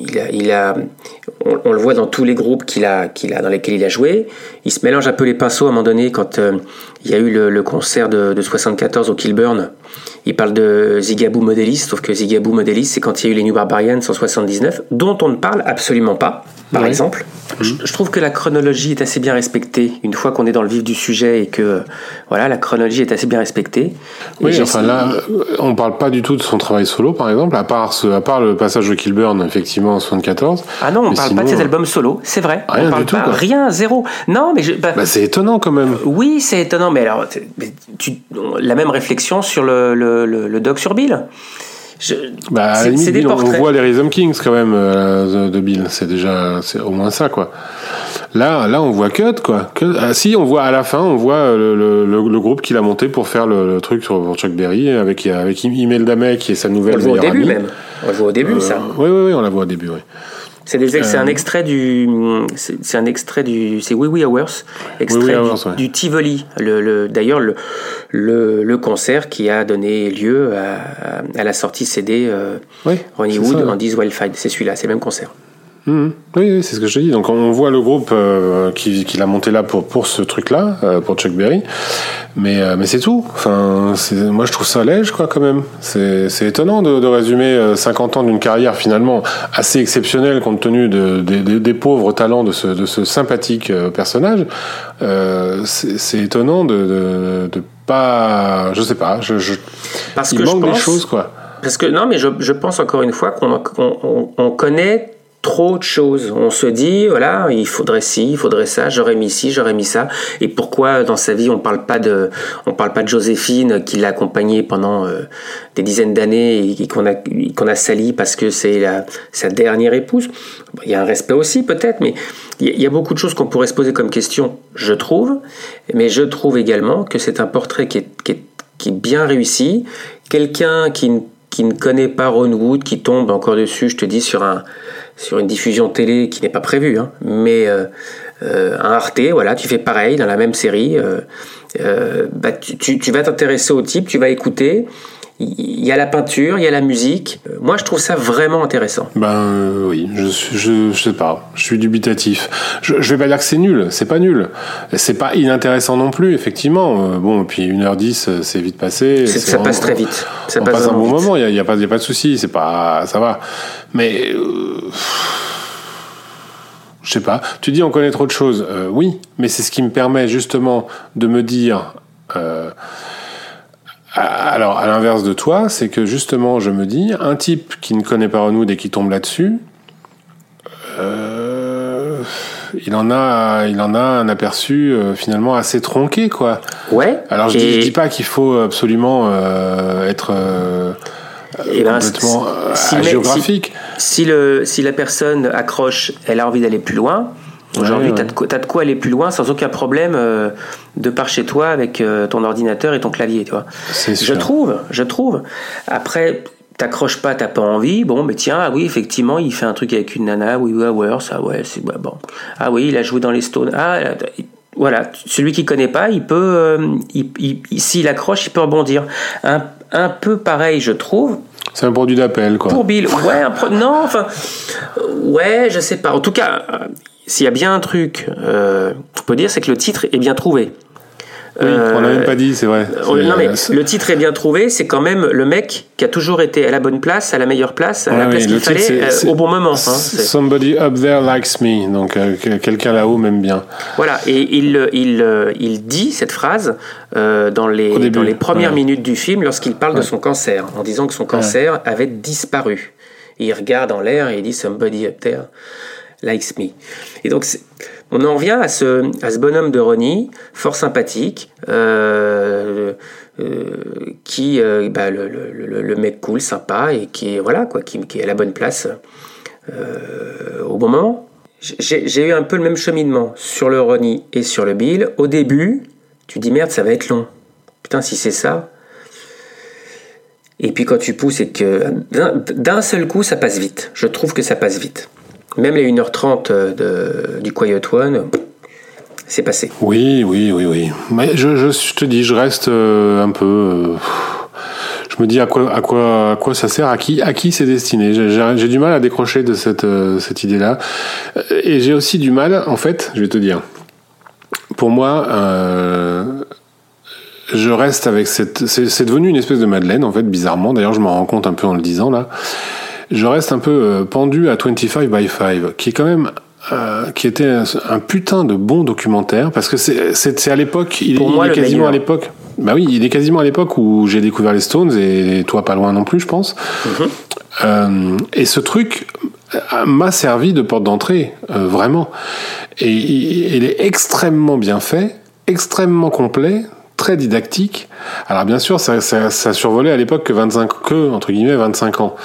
Il a, il a, on, on le voit dans tous les groupes qu'il a, qu'il a, dans lesquels il a joué. Il se mélange un peu les pinceaux à un moment donné quand euh, il y a eu le, le concert de, de 74 au Kilburn. Il parle de Zigaboo Modelis, sauf que Zigaboo Modelis, c'est quand il y a eu les New Barbarians en 79, dont on ne parle absolument pas, par Ouais. exemple. Je, je trouve que la chronologie est assez bien respectée. Une fois qu'on est dans le vif du sujet et que voilà, la chronologie est assez bien respectée. Et Oui, enfin là, on parle pas du tout de son travail solo, par exemple, à part, ce, à part le passage de Kilburn, effectivement, en 74. Ah non, on Mais parle sinon, pas de ses euh, albums solo, c'est vrai. rien on parle du tout, pas, rien, zéro. Non, mais je, bah, Bah, c'est étonnant quand même. oui, c'est étonnant, mais alors, mais tu, la même réflexion sur le, le, le, le doc sur Bill. Je- Bah, à c'est- la limite, Bill, on, on voit les Rhythm Kings quand même euh, de, Bill. C'est déjà, c'est au moins ça, quoi. Là, là, on voit Cut, quoi. Cut- ah, si, on voit à la fin, on voit le, le, le, le groupe qu'il a monté pour faire le, truc sur pour Chuck Berry avec avec Imelda May qui est sa on nouvelle le voit au début amie. même. On le voit au début, ça. Oui, oui, oui, on la voit au début, oui. C'est Euh, un extrait du. C'est un extrait du. C'est Oui Oui Hours. Extrait du, Hours, ouais. du Tivoli. Le, le- D'ailleurs, le, le, le concert qui a donné lieu à, à la sortie CD euh, Oui, Ronnie Wood ça, ouais. en 10 Wildfire. C'est celui-là, c'est le même concert. Mhm. Oui, oui, c'est ce que je te dis. Donc on voit le groupe euh, qui- qu'il a monté là pour pour ce truc-là, euh, pour Chuck Berry, mais euh, mais c'est tout. Enfin, moi je trouve ça léger quoi quand même. C'est étonnant de, de résumer euh, 50 ans d'une carrière finalement assez exceptionnelle compte tenu de, des- des- des pauvres talents de ce de ce sympathique euh, personnage. Euh, c'est étonnant de, de de pas, je sais pas, je, je Parce il que je manque pense. des choses quoi. Parce que non, mais je, je pense encore une fois qu'on qu'on- on, on connaît trop de choses. On se dit, voilà, il faudrait ci, il faudrait ça, j'aurais mis ci, j'aurais mis ça. Et pourquoi dans sa vie on parle parle pas de Joséphine qui l'a accompagnée pendant euh, des dizaines d'années et qu'on a qu'on a sali parce que c'est sa dernière épouse? Il y a un respect aussi peut-être, mais il y, a- beaucoup de choses qu'on pourrait se poser comme question, je trouve. Mais je trouve également que c'est un portrait qui est, qui est, bien réussi. Quelqu'un qui qui ne connaît pas Ron Wood, qui tombe encore dessus, je te dis, sur, un, sur une diffusion télé qui n'est pas prévue, hein, mais euh, euh, un Arte, voilà, tu fais pareil dans la même série, euh, bah, tu vas t'intéresser au type, tu vas écouter, il y a la peinture, il y a la musique. Euh, Moi, je trouve ça vraiment intéressant. Ben euh, oui, je, je je sais pas, je suis dubitatif. Je, je vais pas dire que c'est nul, c'est pas nul, c'est pas inintéressant non plus, effectivement. Euh, bon, puis 1h10, euh, c'est vite passé. C'est- ça passe très vite. Ça on passe passe un bon vite. moment, il y a, a pas, y a pas de souci, c'est pas, ça va. Mais euh, je sais pas. Tu dis on connaît trop de choses, Euh, oui, mais c'est ce qui me permet justement de me dire. euh, alors, à l'inverse de toi, c'est que justement, je me dis, un type qui ne connaît pas Renaud et qui tombe là-dessus, euh, il en a, il en a un aperçu euh, finalement assez tronqué, quoi. Ouais. Alors, je, dis, et- je dis pas qu'il faut absolument euh, être euh, et ben, complètement si- si- géographique. Si, le, si la personne accroche, elle a envie d'aller plus loin, aujourd'hui, Ouais, tu ouais. as, de quoi- t'as de quoi aller plus loin sans aucun problème euh, de par chez toi avec euh, ton ordinateur et ton clavier, tu vois. Je sûr. trouve, je trouve. Après, t'accroches pas, t'as pas envie, bon, mais tiens, ah oui, effectivement, il fait un truc avec une nana, oui, oui, ouais, ça, ouais, c'est bon. Ah oui, il a joué dans les Stones. Ah, voilà, celui qui connaît pas, il peut, euh, s'il accroche, il peut rebondir. Un, un peu pareil, je trouve. C'est un produit d'appel, quoi. Pour Bill, ouais, non, enfin, ouais, je sais pas. En tout cas, s'il y a bien un truc, euh, on peut dire, c'est que le titre est bien trouvé. Oui, on l'a même pas dit, c'est vrai. Euh, non, mais le titre est bien trouvé, c'est quand même le mec qui a toujours été à la bonne place, à la meilleure place, à la place qu'il fallait, euh, au bon moment. Hein, somebody up there likes me, donc euh, quelqu'un là-haut m'aime bien. Voilà, et il, il, il dit cette phrase dans, les, dans les premières minutes du film lorsqu'il parle de son cancer, en disant que son cancer avait disparu. il regarde en l'air et il dit Somebody up there likes me. Et donc, on en revient à ce, à ce bonhomme de Ronnie, fort sympathique, euh, euh, qui, euh, bah, le, mec cool, sympa, et qui, voilà, quoi, qui, est à la bonne place au bon moment. J'ai eu un peu le même cheminement sur le Ronnie et sur le Bill. Au début, tu dis merde, ça va être long. Putain, si c'est ça. Et puis quand tu pousses et que d'un seul coup, ça passe vite. Je trouve que ça passe vite. Même les 1h30 de, du Quiet One, c'est passé. Oui, oui, oui, oui. Mais je, te dis, je reste euh, un peu. Euh, je me dis à quoi, à quoi, à quoi ça sert, à qui, à qui c'est destiné. J'ai du mal à décrocher de cette, euh, cette idée-là. Et j'ai aussi du mal, en fait, je vais te dire. Pour moi, je reste avec cette. C'est devenu une espèce de Madeleine, en fait, bizarrement. D'ailleurs, je m'en rends compte un peu en le disant là je reste un peu euh, pendu à 25 by 5, qui est quand même euh, qui était un, putain de bon documentaire parce que c'est à l'époque il, est quasiment à l'époque. Bah oui il est quasiment à l'époque où j'ai découvert les Stones et toi pas loin non plus je pense. Mm-hmm. euh, et ce truc m'a servi de porte d'entrée vraiment. Et il est extrêmement bien fait extrêmement complet très didactique. Alors bien sûr, ça, ça, survolait à l'époque que 25 que entre guillemets 25 ans.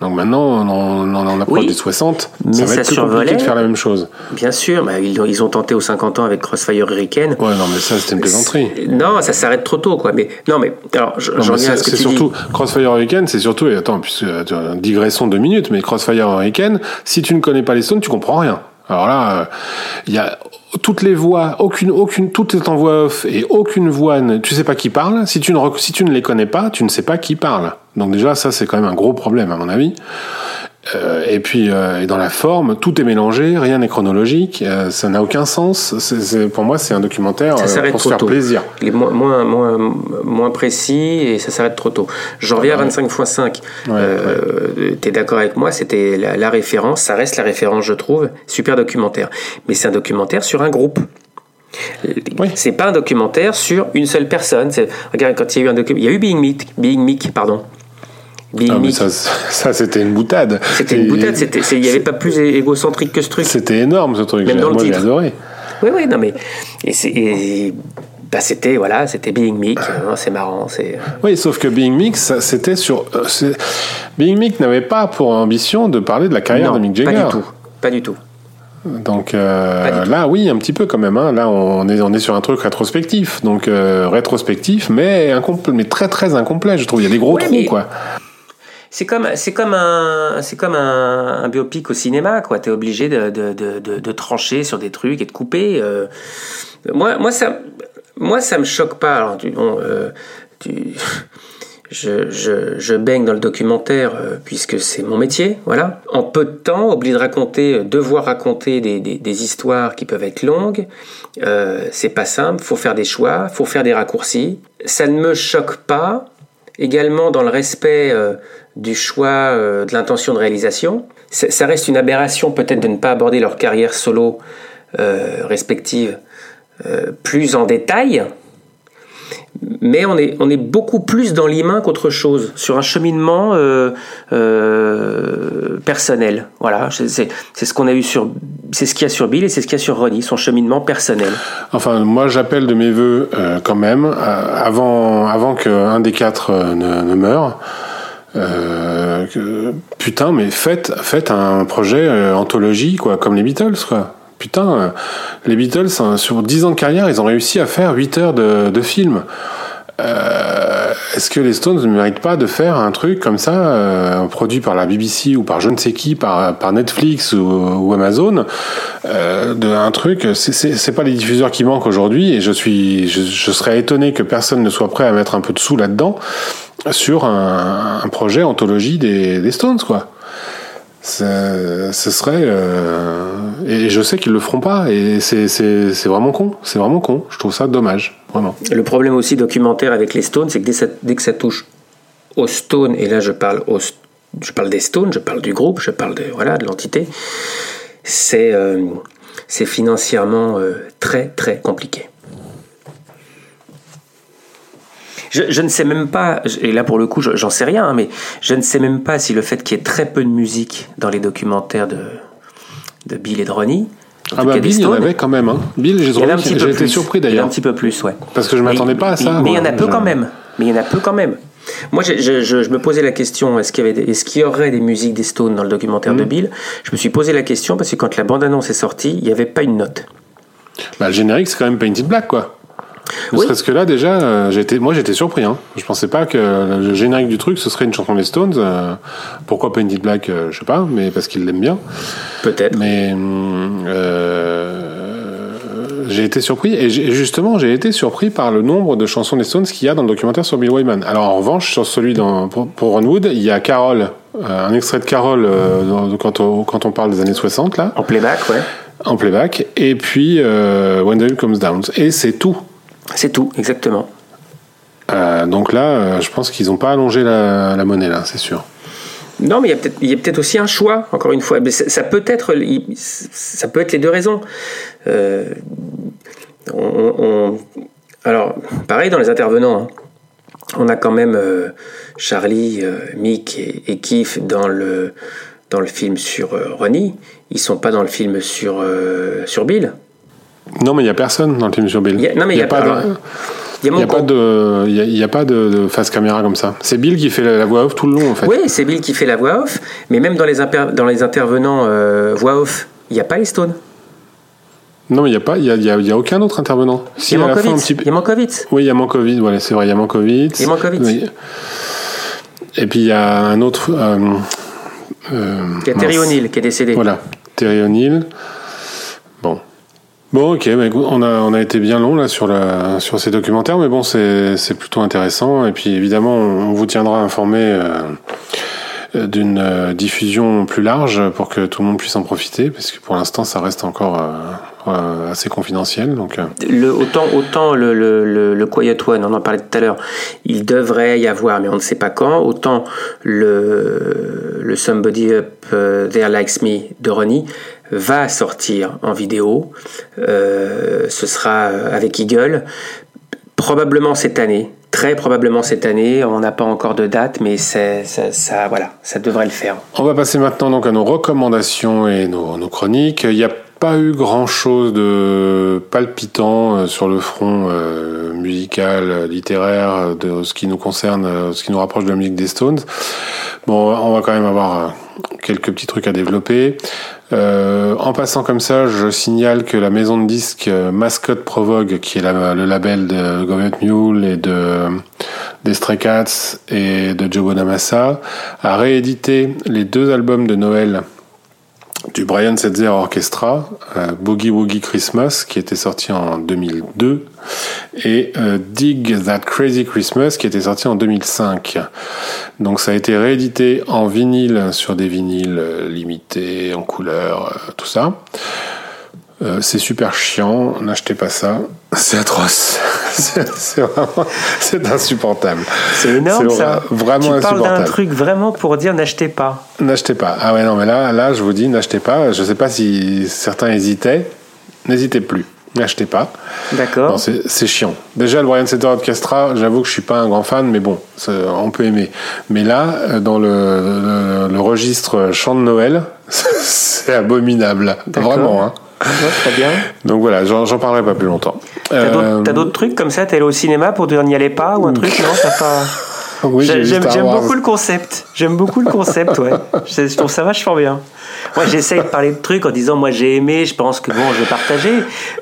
Donc maintenant, on, on, on approche des 60. Mais ça va être plus compliqué de faire la même chose. Bien sûr, mais ils, ils, ont tenté aux 50 ans avec Crossfire Hurricane. Ouais, non, mais ça c'était une plaisanterie. Non, ça s'arrête trop tôt, quoi. Mais non, mais alors, je, reviens à ce que tu surtout, dis. Crossfire Hurricane, c'est surtout. Et attends, puisque euh, digressons deux minutes, mais Crossfire Hurricane, si tu ne connais pas les Stones, tu comprends rien. Alors là, il y a toutes les voix, aucune, aucune, tout est en voix off et aucune voix, ne, tu sais pas qui parle. Si tu ne, si tu ne les connais pas, tu ne sais pas qui parle. Donc déjà, ça c'est quand même un gros problème à mon avis. Euh, et puis, euh, et dans la forme, tout est mélangé, rien n'est chronologique, euh, ça n'a aucun sens. C'est, pour moi, c'est un documentaire pour se faire plaisir. Il est moins, moins, moins, moins précis et ça s'arrête trop tôt. J'en reviens à 25 x 5. Tu es d'accord avec moi C'était la, référence, ça reste la référence, je trouve. Super documentaire. Mais c'est un documentaire sur un groupe. Oui. C'est pas un documentaire sur une seule personne. Regarde, quand il y a eu un documentaire, il y a eu Being Meek, Being Meek pardon. Ah, ça, ça c'était une boutade. C'était une boutade, il n'y avait pas plus égocentrique que ce truc. C'était énorme ce truc, Même dans moi j'ai adoré. Oui, oui, non mais. Et, bah, c'était voilà, c'était Being Meek, hein, c'est marrant. c'est... Oui, sauf que Being Meek, c'était sur. Euh, Being Meek n'avait pas pour ambition de parler de la carrière de Mick Jagger. Pas du tout. Pas du tout. Donc euh, là, oui, un petit peu quand même. Hein. Là, on est, on est sur un truc rétrospectif. Donc euh, rétrospectif, mais, mais très très incomplet, je trouve. Il y a des gros trous, quoi. C'est comme, c'est comme un, c'est comme un, biopic au cinéma, quoi. T'es obligé de, de, de, de, trancher sur des trucs et de couper. Euh. Moi, moi ça, moi ça me choque pas. Alors, tu, bon, euh, je, je, je, baigne dans le documentaire euh, puisque c'est mon métier, voilà. En peu de temps, obligé de raconter, devoir raconter des, des, des histoires qui peuvent être longues, c'est pas simple. Faut faire des choix, faut faire des raccourcis. Ça ne me choque pas. Également dans le respect du choix euh, de l'intention de réalisation. Ça reste une aberration peut-être de ne pas aborder leur carrière solo euh, respective euh, plus en détail, mais on est, on est beaucoup plus dans l'humain qu'autre chose, sur un cheminement personnel. Voilà, c'est ce qu'on a eu sur, c'est ce qu'il y a sur Bill et c'est ce qu'il y a sur Ronnie, son cheminement personnel. Enfin, moi j'appelle de mes voeux quand même, avant, avant qu'un des quatre ne, ne meure. Euh, putain, mais faites, faites un projet euh, anthologie, quoi, comme les Beatles, quoi. Putain, euh, les Beatles, hein, sur 10 ans de carrière, ils ont réussi à faire 8 heures de, de film. Est-ce que les Stones ne méritent pas de faire un truc comme ça, euh, produit par la BBC ou par je ne sais qui, par, Netflix ou, Amazon, euh, de un truc, c'est- pas les diffuseurs qui manquent aujourd'hui, et je suis, je, je serais étonné que personne ne soit prêt à mettre un peu de sous là-dedans sur un, un projet anthologie des, des Stones, quoi. Ce serait euh, et je sais qu'ils le feront pas et c'est vraiment con c'est vraiment con je trouve ça dommage vraiment Le problème aussi documentaire avec les Stones, c'est que dès, dès que ça touche aux Stones, et là je parle, aux- je parle des Stones, je parle du groupe, je parle de, voilà, de l'entité, c'est euh, c'est financièrement euh, très très compliqué. Je, je ne sais même pas, et là pour le coup je- j'en sais rien, hein, mais je ne sais même pas si le fait qu'il y ait très peu de musique dans les documentaires de, de Bill et de Ronnie, en ah bah Bill il y en avait quand même hein. Bill j'ai peu été surpris d'ailleurs un petit peu plus, ouais. parce que je m'attendais pas à ça Mais, il y en a peu Je- quand même. Mais il y en a peu quand même. Moi, je, je- je- je me posais la question est-ce qu'il y, avait des- est-ce qu'il y aurait des musiques des Stones dans le documentaire Mm. de Bill? Je me suis posé la question parce que quand la bande-annonce est sortie, il n'y avait pas une note. bah, le générique c'est quand même Painted Black quoi ne Oui. serait-ce que là déjà euh, j'étais moi j'étais surpris hein. je pensais pas que le générique du truc ce serait une chanson des Stones euh, pourquoi Painted Black euh, je sais pas mais parce qu'ils l'aiment bien Peut-être. Mais j'ai été surpris et justement j'ai été surpris par le nombre de chansons des Stones qu'il y a dans le documentaire sur Bill Wyman. Alors en revanche sur celui dans, pour, pour Ron Wood il y a Carol, euh, un extrait de Carol dans- quand, on, quand on parle des années 60 là En playback, ouais. en playback et puis When the Hill Comes Down et c'est tout. C'est tout, exactement. Euh, donc là euh, je pense qu'ils n'ont pas allongé la, la monnaie là c'est sûr. Non, mais il y a peut-être, aussi un choix, encore une fois. Mais ça, ça peut être, il- ça peut être les deux raisons. Euh, on- on- alors, pareil dans les intervenants. hein. On a quand même Charlie, Mick et, et Keith dans le dans le film sur Ronnie. Ils sont pas dans le film sur sur Bill. Non mais il y a personne dans le film sur Bill. Il y a- non, mais il a pas pas- de- n'y a pas de, il y a, il y a pas de, de face caméra comme ça. C'est Bill qui fait la, la voix off tout le long en fait. Oui, c'est Bill qui fait la voix off, mais même dans les, imper- dans les intervenants euh, voix off, il n'y a pas les Stones. Non mais il y a pas, il y a, y a- y a aucun autre intervenant. Si Il y a Mankiewicz. petit peu. Il y a Mankiewicz. Oui, il y a Mankovic, voilà, c'est vrai, il y a Mankovic. Il y a Mankiewicz. Oui. Et puis il y a un autre. euh, euh, Il y a Terry. O'Neill qui est décédé. Voilà, Terry O'Neill. Bon. Ok, bah, on a, on a été bien long là sur, la, sur ces documentaires, mais bon, c'est plutôt intéressant. Et puis évidemment, on, vous tiendra informé euh, euh, d'une euh, diffusion plus large pour que tout le monde puisse en profiter, parce que pour l'instant, ça reste encore euh, assez confidentiel. Donc, euh, Le, autant autant le, le, le, le Quiet One, on en parlait tout à l'heure, il devrait y avoir, mais on ne sait pas quand. Autant le, le Somebody Up euh, There Likes Me de Ronnie va sortir en vidéo. Euh, ce sera avec Eagle, probablement cette année. Très probablement cette année, on n'a pas encore de date, mais ça, ça, voilà, ça devrait le faire. On va passer maintenant donc à nos recommandations et nos, nos chroniques. Il n'y a pas eu grand chose de palpitant euh, sur le front euh, musical, euh, littéraire, de ce qui nous concerne, ce qui nous rapproche de la musique des Stones. Bon, on va quand même avoir quelques petits trucs à développer. Euh, en passant comme ça, je signale que la maison de disques euh, Mascot Provogue, qui est le label de Government Mule et de des Stray Cats et de Joe Bonamassa, a réédité les deux albums de Noël du Brian Setzer Orchestra, euh, Boogie Woogie Christmas, qui était sorti en 2002, et euh, Dig That Crazy Christmas, qui était sorti en 2005. Donc ça a été réédité en vinyle sur des vinyles euh, limités, en couleur, euh, tout ça. Euh, c'est super chiant, n'achetez pas ça, c'est atroce, c'est vraiment, c'est insupportable. C'est énorme C'est ça. vraiment tu parles d'un truc vraiment pour dire n'achetez pas. N'achetez pas. Ah ouais, non, mais là, là, je vous dis, n'achetez pas. Je sais pas si certains hésitaient. N'hésitez plus. N'achetez pas. D'accord. C'est chiant. Déjà, le Brian Setzer Orchestra, j'avoue que je suis pas un grand fan, mais bon, on peut aimer. Mais là, euh, dans le, le, le registre chant de Noël, c'est abominable. Vraiment, hein. Ouais, très bien. Donc voilà, j'en parlerai pas plus longtemps. T'as d'autres- Euh, d'autres trucs comme ça T'es allé au cinéma pour dire n'y allez pas ou un truc Non, t'as pas. Oui, J'aime beaucoup le concept. J'aime beaucoup le concept, ouais. Je, je trouve ça vachement bien. Moi, j'essaye de parler de trucs en disant, moi, j'ai aimé, je pense que bon, je vais partager.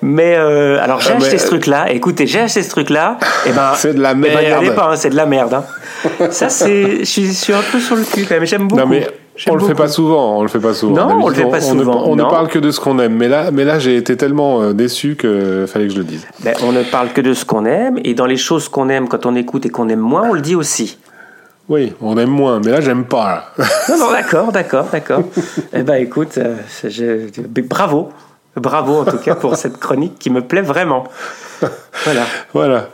Mais euh, alors, j'ai Ah, acheté mais- ce truc-là. Écoutez, j'ai acheté ce truc-là. Et ben, C'est de la eh ben, merde. pas, hein, c'est de la merde. hein. Ça, c'est, je suis, un peu sur le cul quand même. J'aime beaucoup. Non mais on le fait pas souvent, on le fait pas souvent. Non, on le fait pas ne- souvent, On, ne parle que de ce qu'on aime, mais là, mais là j'ai été tellement euh, déçu que fallait que je le dise. Ben, on ne parle que de ce qu'on aime. Et dans les choses qu'on aime, quand on écoute et qu'on aime moins, on le dit aussi. Oui, on aime moins, mais là j'aime pas. là. Non, non, d'accord, d'accord, d'accord. eh ben, écoute, euh, je- bravo. Bravo, en tout cas, pour cette chronique qui me plaît vraiment. Voilà. voilà.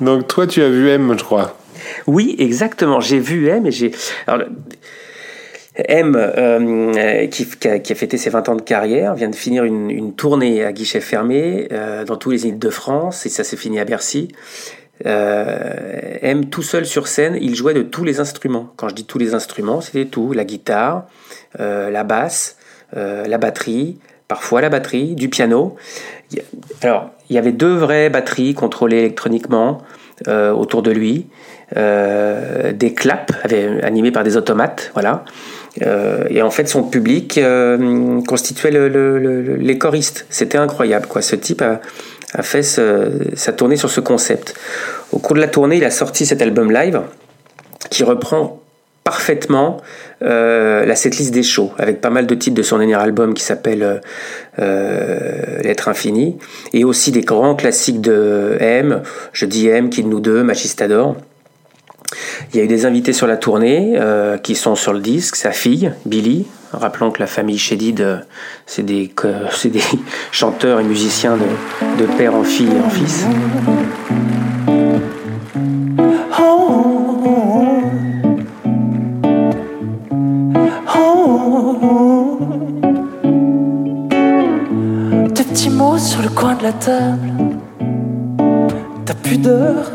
Donc toi tu as vu M, je crois. Oui, exactement. J'ai vu M et j'ai. Alors, M, euh, qui, qui a, qui a fêté ses 20 ans de carrière, vient de finir une, une tournée à guichet fermé euh, dans tous les îles de France et ça s'est fini à Bercy. Euh, M, tout seul sur scène, il jouait de tous les instruments. Quand je dis tous les instruments, c'était tout la guitare, euh, la basse, euh, la batterie, parfois la batterie, du piano. Alors, il y avait deux vraies batteries contrôlées électroniquement euh, autour de lui, euh, des claps animés par des automates, voilà. Euh, et en fait, son public euh, constituait le- le- le- les choristes. C'était incroyable, quoi. Ce type a, fait sa tournée sur ce concept. Au cours de la tournée, il a sorti cet album live qui reprend parfaitement euh, la setlist des shows, avec pas mal de titres de son dernier album qui s'appelle euh, L'être infini, et aussi des grands classiques de M, Je dis M, Kill nous deux, Machistador. Il y a eu des invités sur la tournée euh, qui sont sur le disque, sa fille, Billy. Rappelons que la famille Chédid, euh, c'est des, chanteurs et musiciens de, de père en fille et en fils. Deux petits mots sur le coin de la table. Ta pudeur.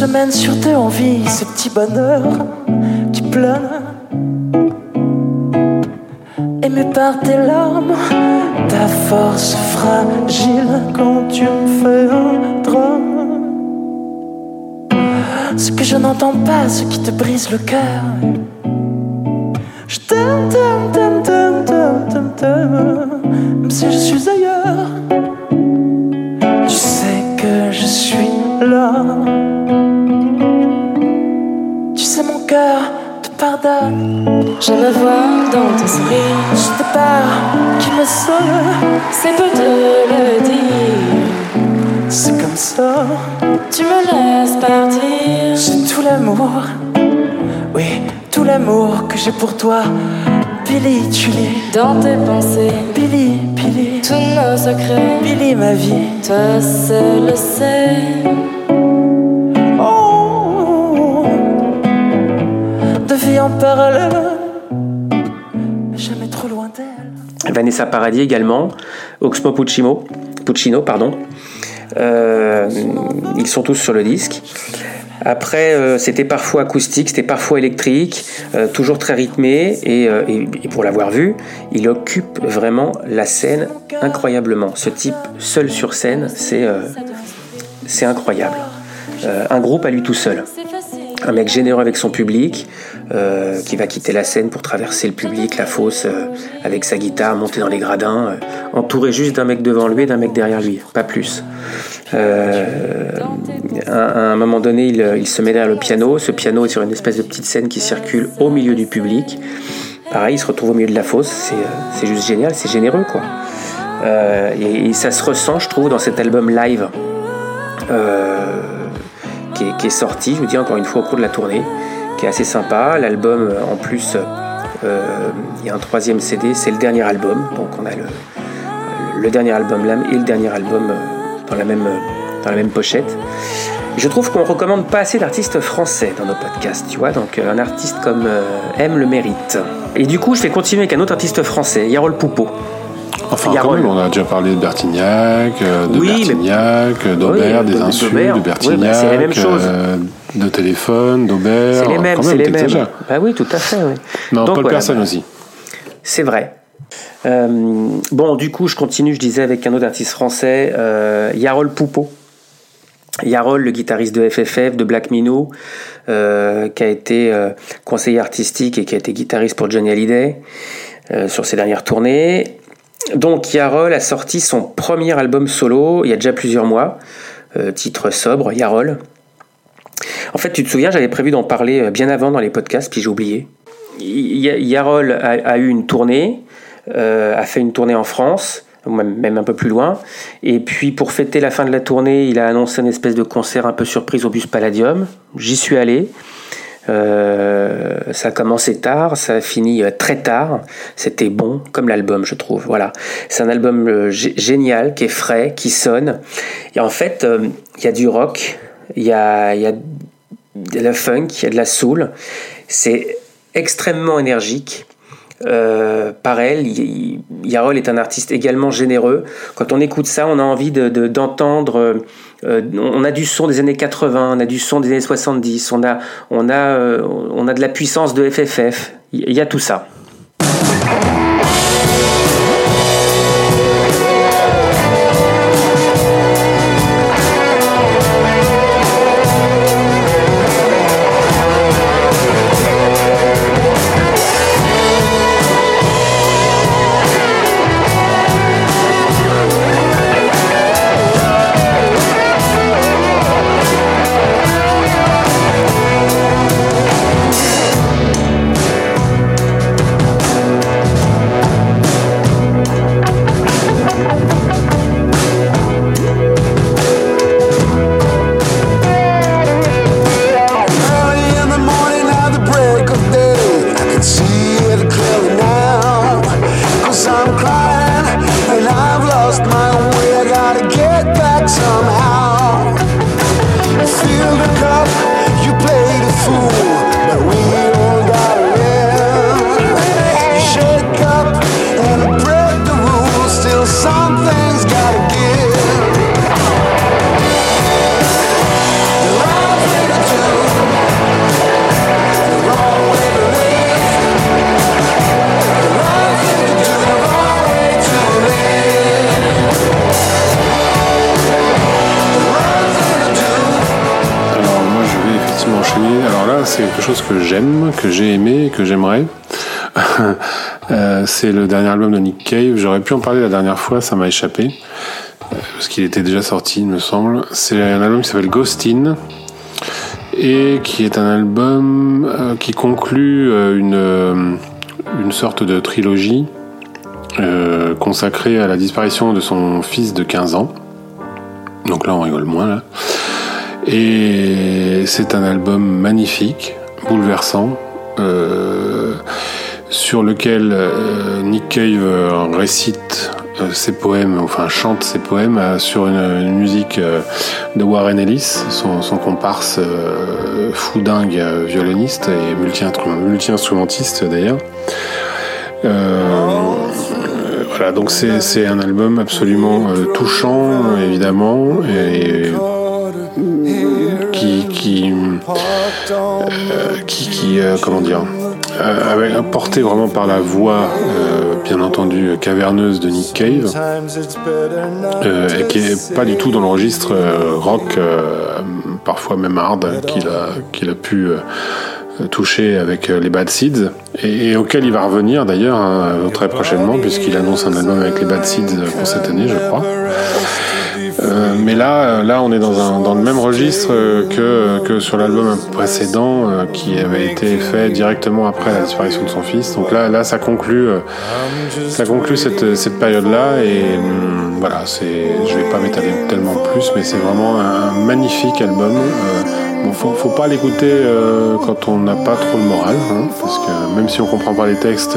Semaine sur deux, on vit ce petit bonheur qui plane. Aimé par tes larmes, ta force fragile quand tu me fais un drame. Ce que je n'entends pas, ce qui te brise le cœur. Je t'aime, t'aime, t'aime, t'aime, t'aime, t'aime, t'aime, même si je suis ailleurs. Tu sais que je suis là. Pardonne. Je me vois dans ton sourire, Je te parle qui me sonne. c'est peu de le dire. C'est comme ça. Tu me laisses partir. C'est tout l'amour. Oui, tout l'amour que j'ai pour toi. Billy, tu l'es. Dans tes pensées, Billy, Billy. tous nos secrets, Billy, ma vie. toi seul le sais. Vie en parallèle, mais jamais trop loin d'elle. Vanessa Paradis également, Oxmo Puccino, Puccino pardon. Euh, ils sont tous sur le disque. Après, euh, c'était parfois acoustique, c'était parfois électrique, euh, toujours très rythmé. Et, euh, et- et pour l'avoir vu, il occupe vraiment la scène incroyablement. Ce type seul sur scène, c'est euh, c'est incroyable. Euh, un groupe à lui tout seul. Un mec généreux avec son public, euh, qui va quitter la scène pour traverser le public, la fosse, euh, avec sa guitare, monter dans les gradins, euh, entouré juste d'un mec devant lui et d'un mec derrière lui, pas plus. À, un moment donné, il, se met derrière le piano. Ce piano est sur une espèce de petite scène qui circule au milieu du public. Pareil, il se retrouve au milieu de la fosse. C'est, juste génial, c'est généreux, quoi. Et, et ça se ressent, je trouve, dans cet album live. Euh, qui est, sorti, je vous dis encore une fois, au cours de la tournée, qui est assez sympa. L'album, euh, en plus, euh, il y a un troisième CD, c'est le dernier album. Donc on a le, dernier album Lame et le dernier album euh, dans, la même, dans la même pochette. Je trouve qu'on recommande pas assez d'artistes français dans nos podcasts, tu vois, donc un artiste comme M le mérite. Et du coup, je vais continuer avec un autre artiste français, Yarol Poupeau. Enfin, quand même, on a déjà parlé de Bertignac, euh, de Oui, mais- Bertignac, euh, d'Aubert, Oui, des de- insultes, de Oui, bah, Bertignac, c'est la même chose. euh, de téléphone, d'Aubert. C'est les mêmes, c'est les mêmes. Bah oui, tout à fait. oui. Non, Donc, Paul voilà, Personne bah, aussi. C'est vrai. Euh, bon, du coup, je continue, je disais, avec un autre artiste français, Yarol Poupeau. Yarol, le guitariste de FFF, de Black Minnow, euh, qui a été euh, conseiller artistique et qui a été guitariste pour Johnny Hallyday euh, sur ses dernières tournées. Donc Yarol a sorti son premier album solo il y a déjà plusieurs mois, euh, titre sobre, Yarol. En fait, tu te souviens, j'avais prévu d'en parler euh, bien avant dans les podcasts, puis j'ai oublié. Yarol a, eu une tournée, euh, a fait une tournée en France, même un peu plus loin. Et puis pour fêter la fin de la tournée, il a annoncé une espèce de concert un peu surprise au Bus Palladium. J'y suis allé. Euh, ça a commencé tard, ça a fini euh, très tard. C'était bon, comme l'album, je trouve. Voilà, c'est un album euh, gé- génial, qui est frais, qui sonne. Et en fait, il y a du rock, il y a, de la funk, il y a de la soul. C'est extrêmement énergique. Par elle, Yarol est un artiste également généreux. Quand on écoute ça, on a envie de- de- d'entendre. Euh, on a du son des années 80, on a du son des années 70, on a, on a, euh, on a de la puissance de FFF. Il y a tout ça. Fill the quelque chose que j'aime, que j'ai aimé, et que j'aimerais. Euh, c'est le dernier album de Nick Cave. J'aurais pu en parler la dernière fois, ça m'a échappé. Parce qu'il était déjà sorti, il me semble. C'est un album qui s'appelle Ghostin. Et qui est un album euh, qui conclut euh, une, une sorte de trilogie consacrée à la disparition de son fils de 15 ans. Donc là on rigole moins là. Et c'est un album magnifique, bouleversant, euh, sur lequel euh, Nick Cave euh, récite ses poèmes, enfin chante ses poèmes sur une, musique de Warren Ellis, son, comparse euh, fou dingue violoniste et multi-instru- multi-instrumentiste d'ailleurs. Voilà, donc c'est un album absolument touchant, évidemment, qui euh, euh, comment dire euh, avec porté vraiment par la voix bien entendu caverneuse de Nick Cave et qui est pas du tout dans le registre euh, rock parfois même hard qu'il a pu toucher avec les Bad Seeds et, et auquel il va revenir d'ailleurs hein, très prochainement puisqu'il annonce un album avec les Bad Seeds pour cette année je crois euh, mais là, euh, là, on est dans, le même registre euh, que, sur l'album précédent qui avait été fait directement après la disparition de son fils. Donc là, là, ça conclut, ça conclut cette, cette période-là et hum, voilà, je vais pas m'étaler tellement plus, mais c'est vraiment un, magnifique album. Bon, faut, faut pas l'écouter quand on n'a pas trop le moral, hein, parce que même si on comprend pas les textes.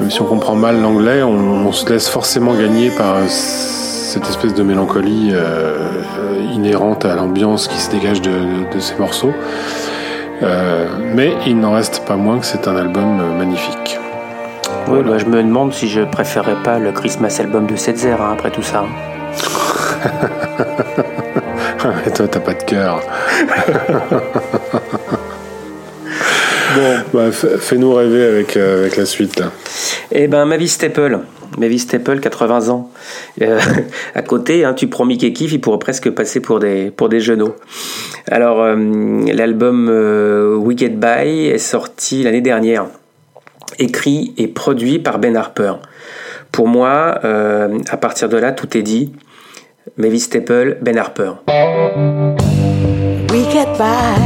même si on comprend mal l'anglais, on, se laisse forcément gagner par cette espèce de mélancolie euh, euh, inhérente à l'ambiance qui se dégage de, de- de ces morceaux. Euh, mais il n'en reste pas moins que c'est un album magnifique. Oui, bah, je me demande si je préférerais pas le Christmas album de Setzer hein, après tout ça. Et toi, t'as pas de cœur. bon, bah, fais-nous rêver avec, euh, avec la suite. Là. Eh ben, Mavis Staple. Mavis Staple, 80 ans. Euh, à côté, hein, tu prends Mickey Keef, il pourrait presque passer pour des, pour genoux. Alors, euh, l'album euh, We Get By est sorti l'année dernière, écrit et produit par Ben Harper. Pour moi, à partir de là, tout est dit. Mavis Staple, Ben Harper. We get by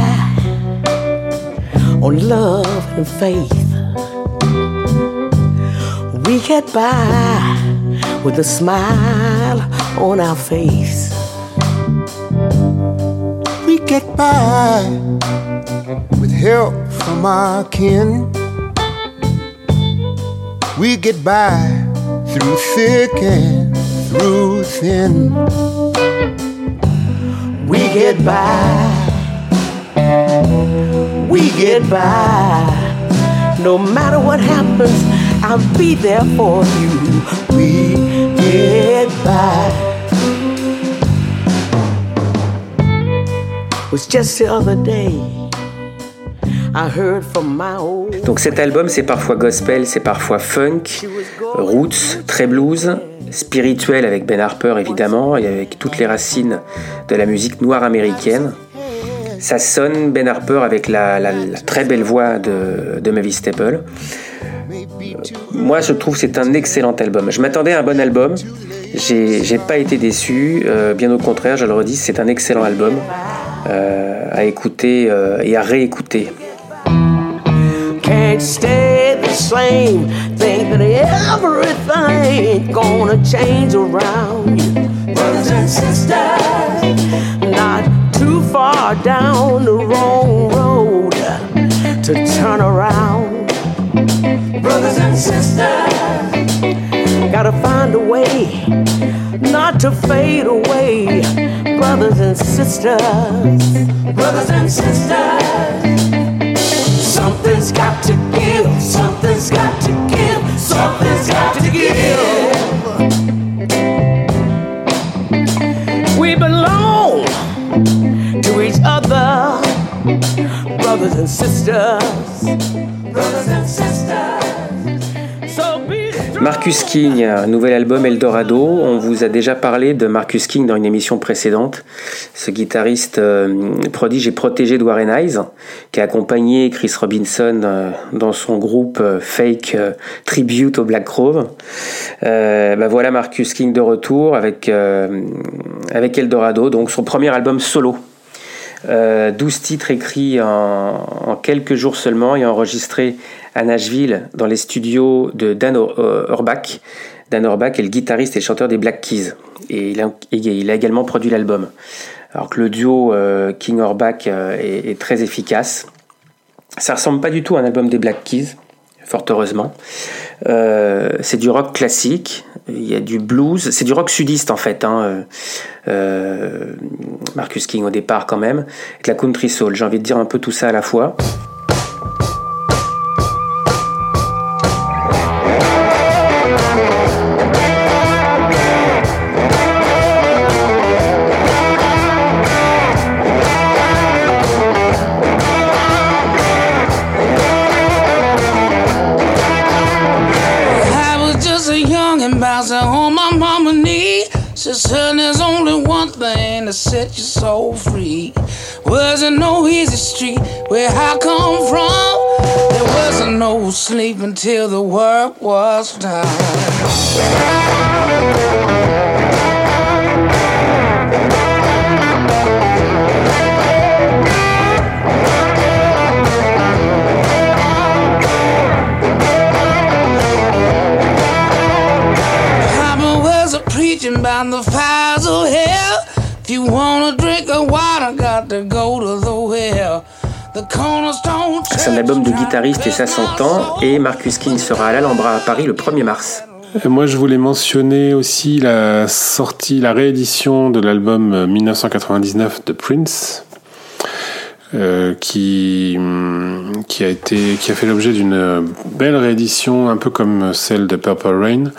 on love and faith. We get by with a smile on our face. We get by with help from our kin. We get by through thick and through thin. We get by. We get by. No matter what happens, I'll be there for you. We get by. Was just the other day. I heard from my old. Donc cet album, c'est parfois gospel, c'est parfois funk, roots, très blues, spirituel avec Ben Harper évidemment, et avec toutes les racines de la musique noire américaine. Ça sonne Ben Harper avec la très belle voix de, de Mavis Staple. Moi, je trouve c'est un excellent album. Je m'attendais à un bon album. J'ai pas été déçu. Euh, bien au contraire, je le redis, c'est un excellent album euh, à écouter euh, et à réécouter. Can't stay the same. Think that everything gonna change around. Brothers and sisters, not too far down the wrong road to turn around. Brothers and sisters, gotta find a way not to fade away. Brothers and sisters, brothers and sisters. Something's got to give, something's got to give, something's got to give. We belong to each other, brothers and sisters, Marcus King, nouvel album Eldorado. On vous a déjà parlé de Marcus King dans une émission précédente. Ce guitariste euh, prodige et protégé de Warren Hayes, qui a accompagné Chris Robinson euh, dans son groupe euh, Fake Tribute au Black Crowes. Bah voilà Marcus King de retour avec, avec Eldorado, donc son premier album solo. Euh, 12 titres écrits en, en quelques jours seulement et enregistrés à Nashville dans les studios de Dan euh, Urbach. Dan Urbach est le guitariste et chanteur des Black Keys et il a, il a également produit l'album. Alors que le duo euh, King Urbach euh, est, est très efficace. Ça ressemble pas du tout à un album des Black Keys, fort heureusement. Euh, c'est du rock classique, il y a du blues, c'est du rock sudiste en fait. Hein, euh, euh, Marcus King au départ quand même, avec la country soul. J'ai envie de dire un peu tout ça à la fois. Said there's only one thing to set your soul free. Wasn't no easy street where I come from. There wasn't no sleep until the work was done. Preaching about the fires of hell. If you wanna drink of water, got to go to the well. The cornerstone C'est un album de guitariste et ça s'entend. Et Marcus King sera à l'Alhambra à Paris le 1er mars. Et Moi, je voulais mentionner aussi la sortie, la réédition de l'album euh, 1999 de Prince, euh, qui hum, qui a été, qui a fait l'objet d'une belle réédition, un peu comme celle de Purple Rain, euh,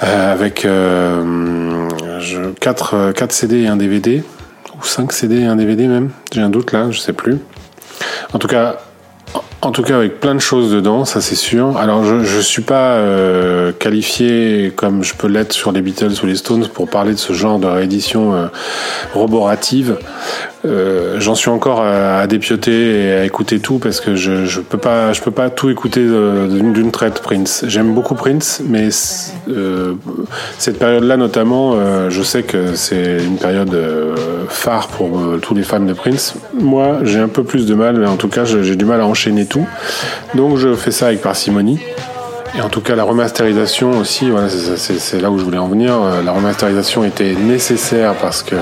avec euh, je- quatre euh, quatre CD et un DVD, ou 5 CD et un DVD même. J'ai un doute là, je sais plus. En tout cas, En tout cas, avec plein de choses dedans, ça c'est sûr. Alors, je je suis pas euh, qualifié comme je peux l'être sur les Beatles ou les Stones pour parler de ce genre de réédition euh, roborative. Euh, J'en suis encore à, à dépioter et à écouter tout parce que je je peux pas peux pas tout écouter euh, d'une traite Prince. J'aime beaucoup Prince, mais cette période-là notamment, je sais que c'est une période phare pour tous les fans de Prince. Moi, j'ai un peu plus de mal, mais en tout cas, j'ai du mal à enchaîner tout. Donc, je fais ça avec parcimonie. Et en tout cas, la remasterisation aussi, voilà, c'est- là où je voulais en venir. Euh, La remasterisation était nécessaire parce que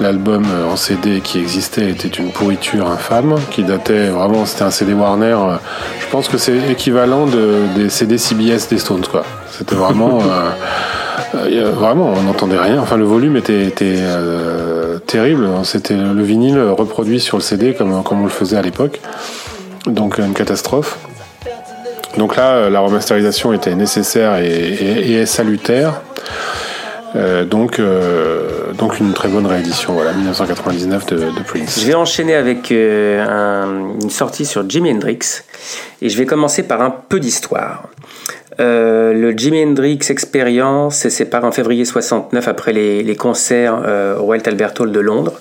l'album euh, en CD qui existait était une pourriture infâme, qui datait vraiment, c'était un CD Warner. euh, Je pense que c'est équivalent de, des CD CBS des Stones, quoi. C'était vraiment, euh, vraiment, on n'entendait rien. Enfin, le volume était, était euh, terrible. C'était le vinyle reproduit sur le CD comme, comme on le faisait à l'époque. Donc, une catastrophe. Donc là, euh, la remasterisation était nécessaire et, et- salutaire. Euh, donc, euh, donc une très bonne réédition, voilà, 1999 de, de Prince. Je vais enchaîner avec un- une sortie sur Jimi Hendrix et je vais commencer par un peu d'histoire. Le Jimi Hendrix Experience s'est séparé en février 69 après les, concerts au Royal Albert Hall de Londres.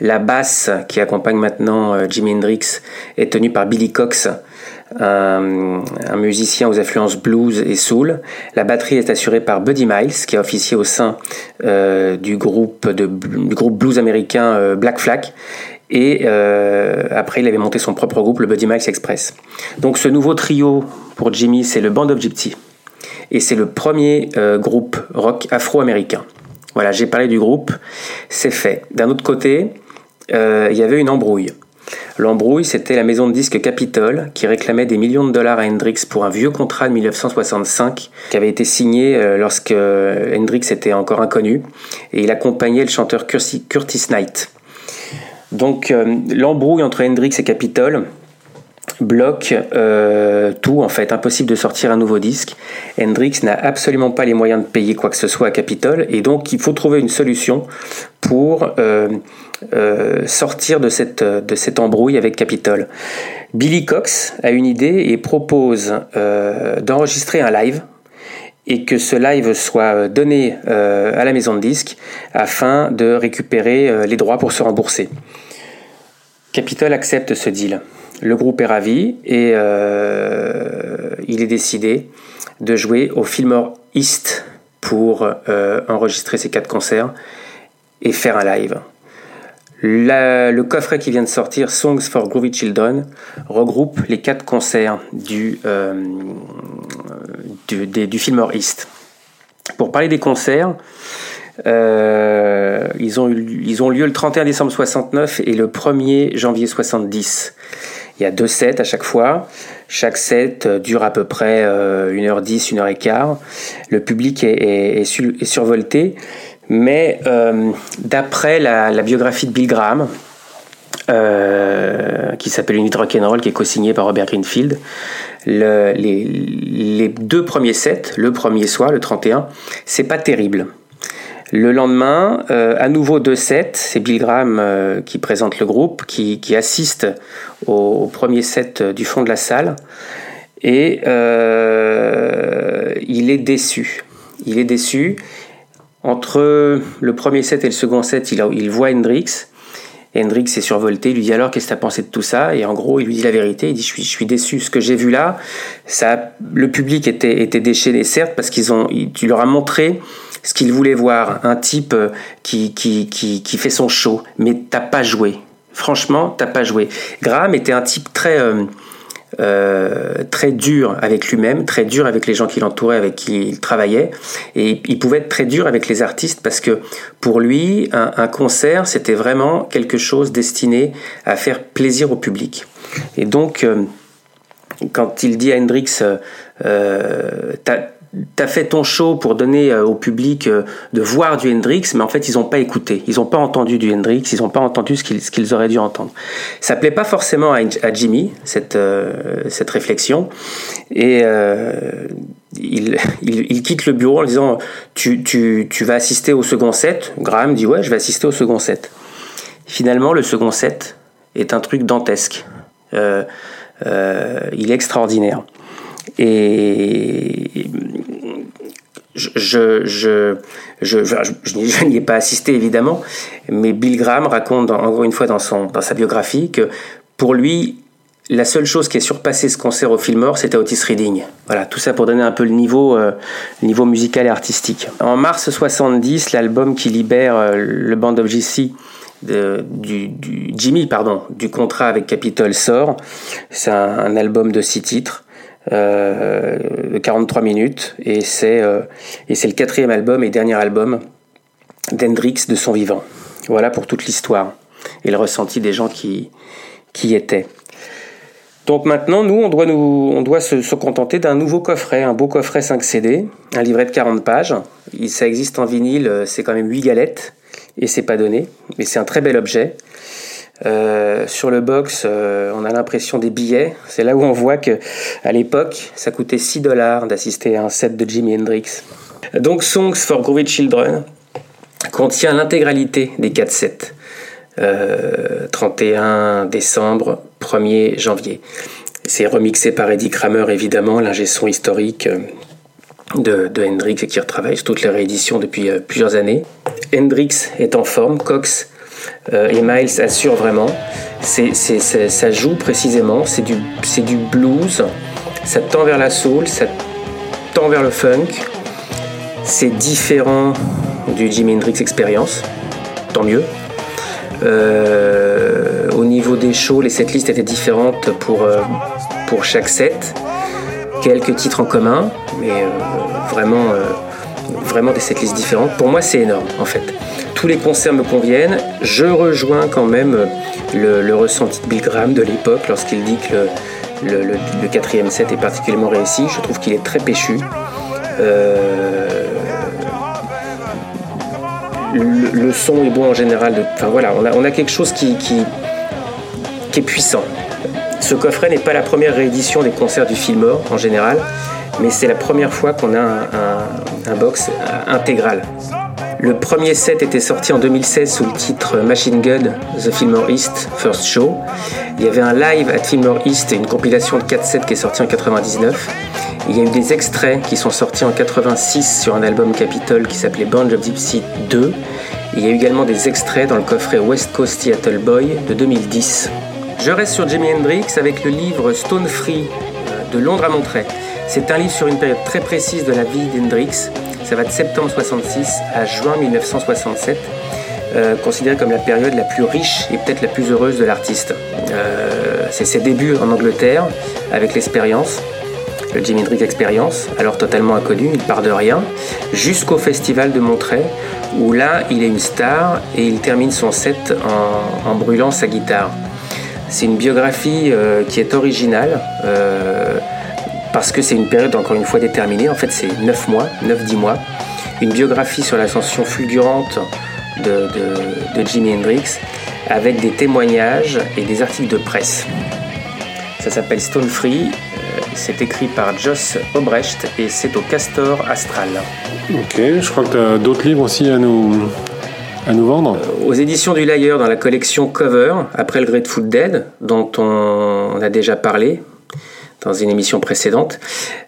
La basse qui accompagne maintenant euh, Jimi Hendrix est tenue par Billy Cox, un, un musicien aux influences blues et soul. La batterie est assurée par Buddy Miles, qui a officié au sein euh, du, groupe blues américain euh, Black Flag. Et euh, après, il avait monté son propre groupe, le Buddy Miles Express. Donc ce nouveau trio pour Jimmy, c'est le Band of Gypsy. Et c'est le premier euh, groupe rock afro-américain. Voilà, j'ai parlé du groupe, c'est fait. D'un autre côté, euh, il y avait une embrouille. L'embrouille, c'était la maison de disques Capitol qui réclamait des millions de dollars à Hendrix pour un vieux contrat de 1965 qui avait été signé euh, lorsque Hendrix était encore inconnu et il accompagnait le chanteur Curtis Knight. Donc euh, l'embrouille entre Hendrix et Capitol bloque euh, tout en fait, impossible de sortir un nouveau disque. Hendrix n'a absolument pas les moyens de payer quoi que ce soit à Capitol et donc il faut trouver une solution pour euh, euh, sortir de cette, de cette embrouille avec Capitol. Billy Cox a une idée et propose d'enregistrer un live et que ce live soit donné à la maison de disques afin de récupérer les droits pour se rembourser. Capitol accepte ce deal. Le groupe est ravi et euh, il est décidé de jouer au Fillmore East pour euh, enregistrer ces quatre concerts et faire un live. Le coffret qui vient de sortir, Songs for Groovy Children, regroupe les quatre concerts du, euh, du, East. Pour parler des concerts, euh, ils, ont eu- ils ont lieu le 31 décembre 69 et le 1er janvier 70. Il y a deux sets à chaque fois. Chaque set euh, dure à peu près euh, 1h10, 1h15. Le public est, est- est su- est survolté. Mais euh, d'après la, biographie de Bill Graham, euh, qui s'appelle Unit Rock'n'Roll, qui est co-signé par Robert Greenfield. Le- les, les deux premiers sets, le premier soir, le 31, c'est pas terrible. Le lendemain, euh, à nouveau deux sets, c'est Bill Graham euh, qui présente le groupe, qui, qui assiste au, premier set euh, du fond de la salle, et il est déçu. Il est déçu. Entre le premier set et le second set, il, il voit Hendrix. Hendrix est survolté, il lui dit alors qu'est-ce que tu as pensé de tout ça? Et en gros, il lui dit la vérité, il dit je suis, je suis déçu, ce que j'ai vu là, ça, le public était, était déchaîné, certes, parce qu'ils ont, il- tu leur as montré ce qu'ils voulaient voir, un type euh, qui, qui, qui, qui fait son show, mais t'as pas joué. Franchement, t'as pas joué. Graham était un type très, euh, euh, très dur avec lui-même, très dur avec les gens qui l'entouraient, avec qui il travaillait, et il pouvait être très dur avec les artistes parce que pour lui, un, concert, c'était vraiment quelque chose destiné à faire plaisir au public. Et donc, quand il dit à Hendrix, euh, t'as T'as fait ton show pour donner euh, au public euh, de voir du Hendrix, mais en fait ils n'ont pas écouté, ils n'ont pas entendu du Hendrix, ils n'ont pas entendu ce qu'ils auraient dû entendre. Ça plaît pas forcément à, Jimmy cette euh, cette réflexion et il, il, quitte le bureau en disant tu, tu, tu vas assister au second set. Graham dit ouais je vais assister au second set. Finalement le second set est un truc dantesque. Il est extraordinaire. Et je, je, je, je, n'y ai pas assisté évidemment, mais Bill Graham raconte encore une fois dans, son, dans sa biographie que pour lui, la seule chose qui a surpassé ce concert au Fillmore, c'était Otis Reading. Voilà, tout ça pour donner un peu le niveau, euh, niveau musical et artistique. En mars 70, l'album qui libère euh, le Band of JC de- du, Jimmy pardon, du contrat avec Capitol sort. C'est un album de six titres. Euh, de 43 minutes et c'est euh, et c'est le quatrième album et dernier album d'Hendrix de son vivant. Voilà pour toute l'histoire et le ressenti des gens qui, qui étaient. Donc maintenant, nous, on doit, nous, on doit se, se contenter d'un nouveau coffret, un beau coffret 5 CD, un livret de 40 pages. Il, ça existe en vinyle, euh, c'est quand même 8 galettes, et c'est pas donné, mais c'est un très bel objet. Euh, sur le box, euh, on a l'impression des billets. C'est là où on voit que à l'époque, ça coûtait 6 dollars d'assister à un set de Jimi Hendrix. Donc Songs for Groovy Children contient l'intégralité des 4 sets. Euh, 31 décembre, 1er janvier. C'est remixé par Eddie Kramer, évidemment, l'ingé son historique euh, de, de Hendrix et qui retravaille sur toutes les rééditions depuis euh, plusieurs années. Hendrix est en forme, Cox euh, et Miles assurent vraiment. Ça joue précisément, c'est du, blues, ça tend vers la soul, ça tend vers le funk. C'est différent du Jimi Hendrix Experience, tant mieux. Euh, au niveau des shows, les setlists étaient différentes pour, euh, pour chaque set. Quelques titres en commun, mais vraiment, vraiment des setlists différentes. Pour moi, c'est énorme en fait. Tous les concerts me conviennent. Je rejoins quand même euh, le, ressenti de Bill Graham de l'époque lorsqu'il dit que le, quatrième set est particulièrement réussi. Je trouve qu'il est très péchu. Euh, le, son est bon en général. Enfin voilà, on a, quelque chose qui, qui est puissant. Ce coffret n'est pas la première réédition des concerts du Fillmore en général, mais c'est la première fois qu'on a un, box euh, intégral. Le premier set était sorti en 2016 sous le titre Machine Gun The Fillmore East First Show. Il y avait un live à Fillmore East et une compilation de 4 sets qui est sortie en 99. Il y a eu des extraits qui sont sortis en 86 sur un album Capitol qui s'appelait Band of Gypsy 2. Il y a eu également des extraits dans le coffret West Coast Seattle Boy de 2010. Je reste sur Jimi Hendrix avec le livre Stone Free euh, de Londres à Montréal. C'est un livre sur une période très précise de la vie d'Hendrix. Ça va de septembre 66 à juin 1967, euh, considéré comme la période la plus riche et peut-être la plus heureuse de l'artiste. Euh, c'est ses débuts en Angleterre avec l'expérience, le Jimi Hendrix Experience, alors totalement inconnu, il part de rien, jusqu'au festival de Montreuil, où là il est une star et il termine son set en, en brûlant sa guitare. C'est une biographie euh, qui est originale. euh, parce que c'est une période encore une fois déterminée, en fait c'est 9 mois, 9-10 mois, une biographie sur l'ascension fulgurante de, de, Jimi Hendrix avec des témoignages et des articles de presse. Ça s'appelle Stone Free, euh, c'est écrit par Joss Obrecht et c'est au Castor Astral. Ok, je crois que tu as d'autres livres aussi à nous, à nous vendre. Aux éditions du Layer dans la collection Cover, après le Grateful Dead, dont on, a déjà parlé dans une émission précédente,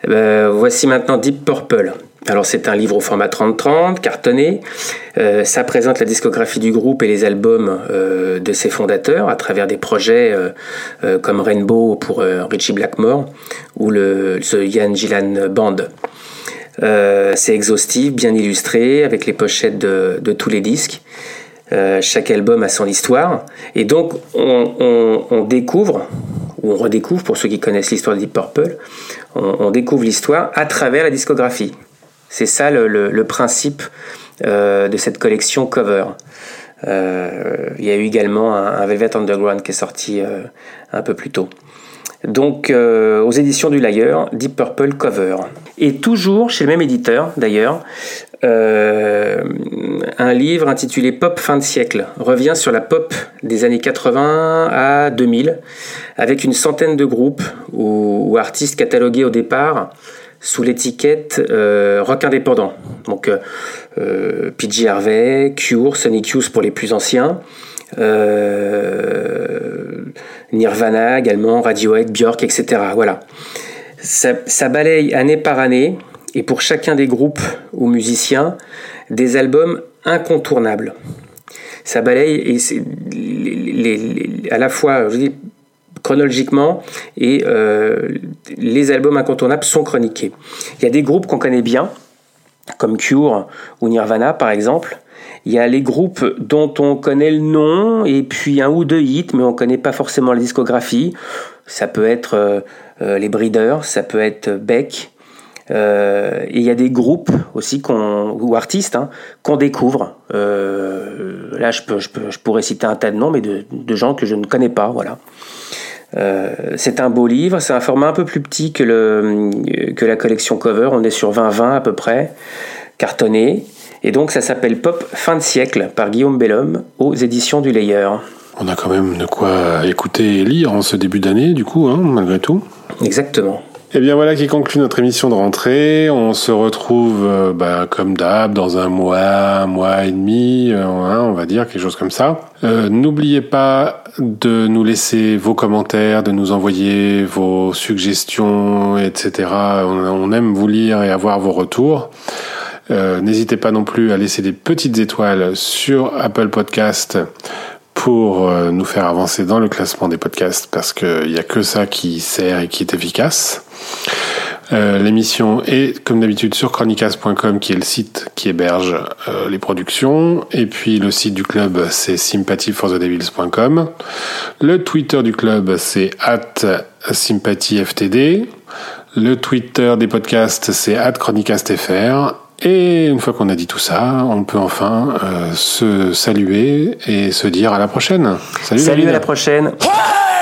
euh, voici maintenant Deep Purple. Alors c'est un livre au format 30-30, cartonné. Euh, ça présente la discographie du groupe et les albums euh, de ses fondateurs à travers des projets euh, euh, comme Rainbow pour euh, Richie Blackmore ou le The Ian Gillan Band. Euh, c'est exhaustif, bien illustré, avec les pochettes de, tous les disques. Euh, chaque album a son histoire. Et donc, on, découvre, ou on redécouvre, pour ceux qui connaissent l'histoire de Deep Purple, on, découvre l'histoire à travers la discographie. C'est ça le, principe euh, de cette collection cover. Il y a eu également un, Velvet Underground qui est sorti un peu plus tôt. Donc, euh, aux éditions du Layer, Deep Purple Cover. Et toujours chez le même éditeur, d'ailleurs, euh, un livre intitulé Pop fin de siècle revient sur la pop des années 80 à 2000, avec une centaine de groupes ou, artistes catalogués au départ sous l'étiquette euh, rock indépendant. Donc, euh, PG Harvey, Cure, Sonic Youth pour les plus anciens, Nirvana également, Radiohead, Björk, etc. Voilà. Ça, balaye année par année, et pour chacun des groupes ou musiciens, des albums incontournables. Ça balaye et à la fois, je dis, chronologiquement et euh, les albums incontournables sont chroniqués. Il y a des groupes qu'on connaît bien, comme Cure ou Nirvana par exemple. Il y a les groupes dont on connaît le nom et puis un ou deux hits, mais on connaît pas forcément la discographie. Ça peut être euh, euh, les Breeders, ça peut être Beck. Euh, et il y a des groupes aussi qu'on ou artistes hein, qu'on découvre. Euh, là, je, peux, je, peux, je pourrais citer un tas de noms, mais de, de gens que je ne connais pas. Voilà. Euh, c'est un beau livre, c'est un format un peu plus petit que, le, que la collection cover, on est sur 20-20 à peu près, cartonné. Et donc ça s'appelle Pop Fin de siècle par Guillaume Bellhomme aux éditions du Layer. On a quand même de quoi écouter et lire en ce début d'année, du coup, hein, malgré tout. Exactement. Et bien voilà qui conclut notre émission de rentrée. On se retrouve euh, bah, comme d'hab dans un mois, un mois et demi, euh, hein, on va dire quelque chose comme ça. Euh, N'oubliez pas de nous laisser vos commentaires, de nous envoyer vos suggestions, etc. On, on aime vous lire et avoir vos retours. Euh, N'hésitez pas non plus à laisser des petites étoiles sur Apple Podcast pour euh, nous faire avancer dans le classement des podcasts parce qu'il n'y a que ça qui sert et qui est efficace. Euh, L'émission est comme d'habitude sur chronicas.com qui est le site qui héberge les productions. Et puis le site du club c'est sympathyforthedevils.com le Twitter du club c'est at sympathyftd. Le Twitter des podcasts c'est at chronicastfr et une fois qu'on a dit tout ça, on peut enfin euh, se saluer et se dire à la prochaine. Salut, Salut, à la prochaine. Hey!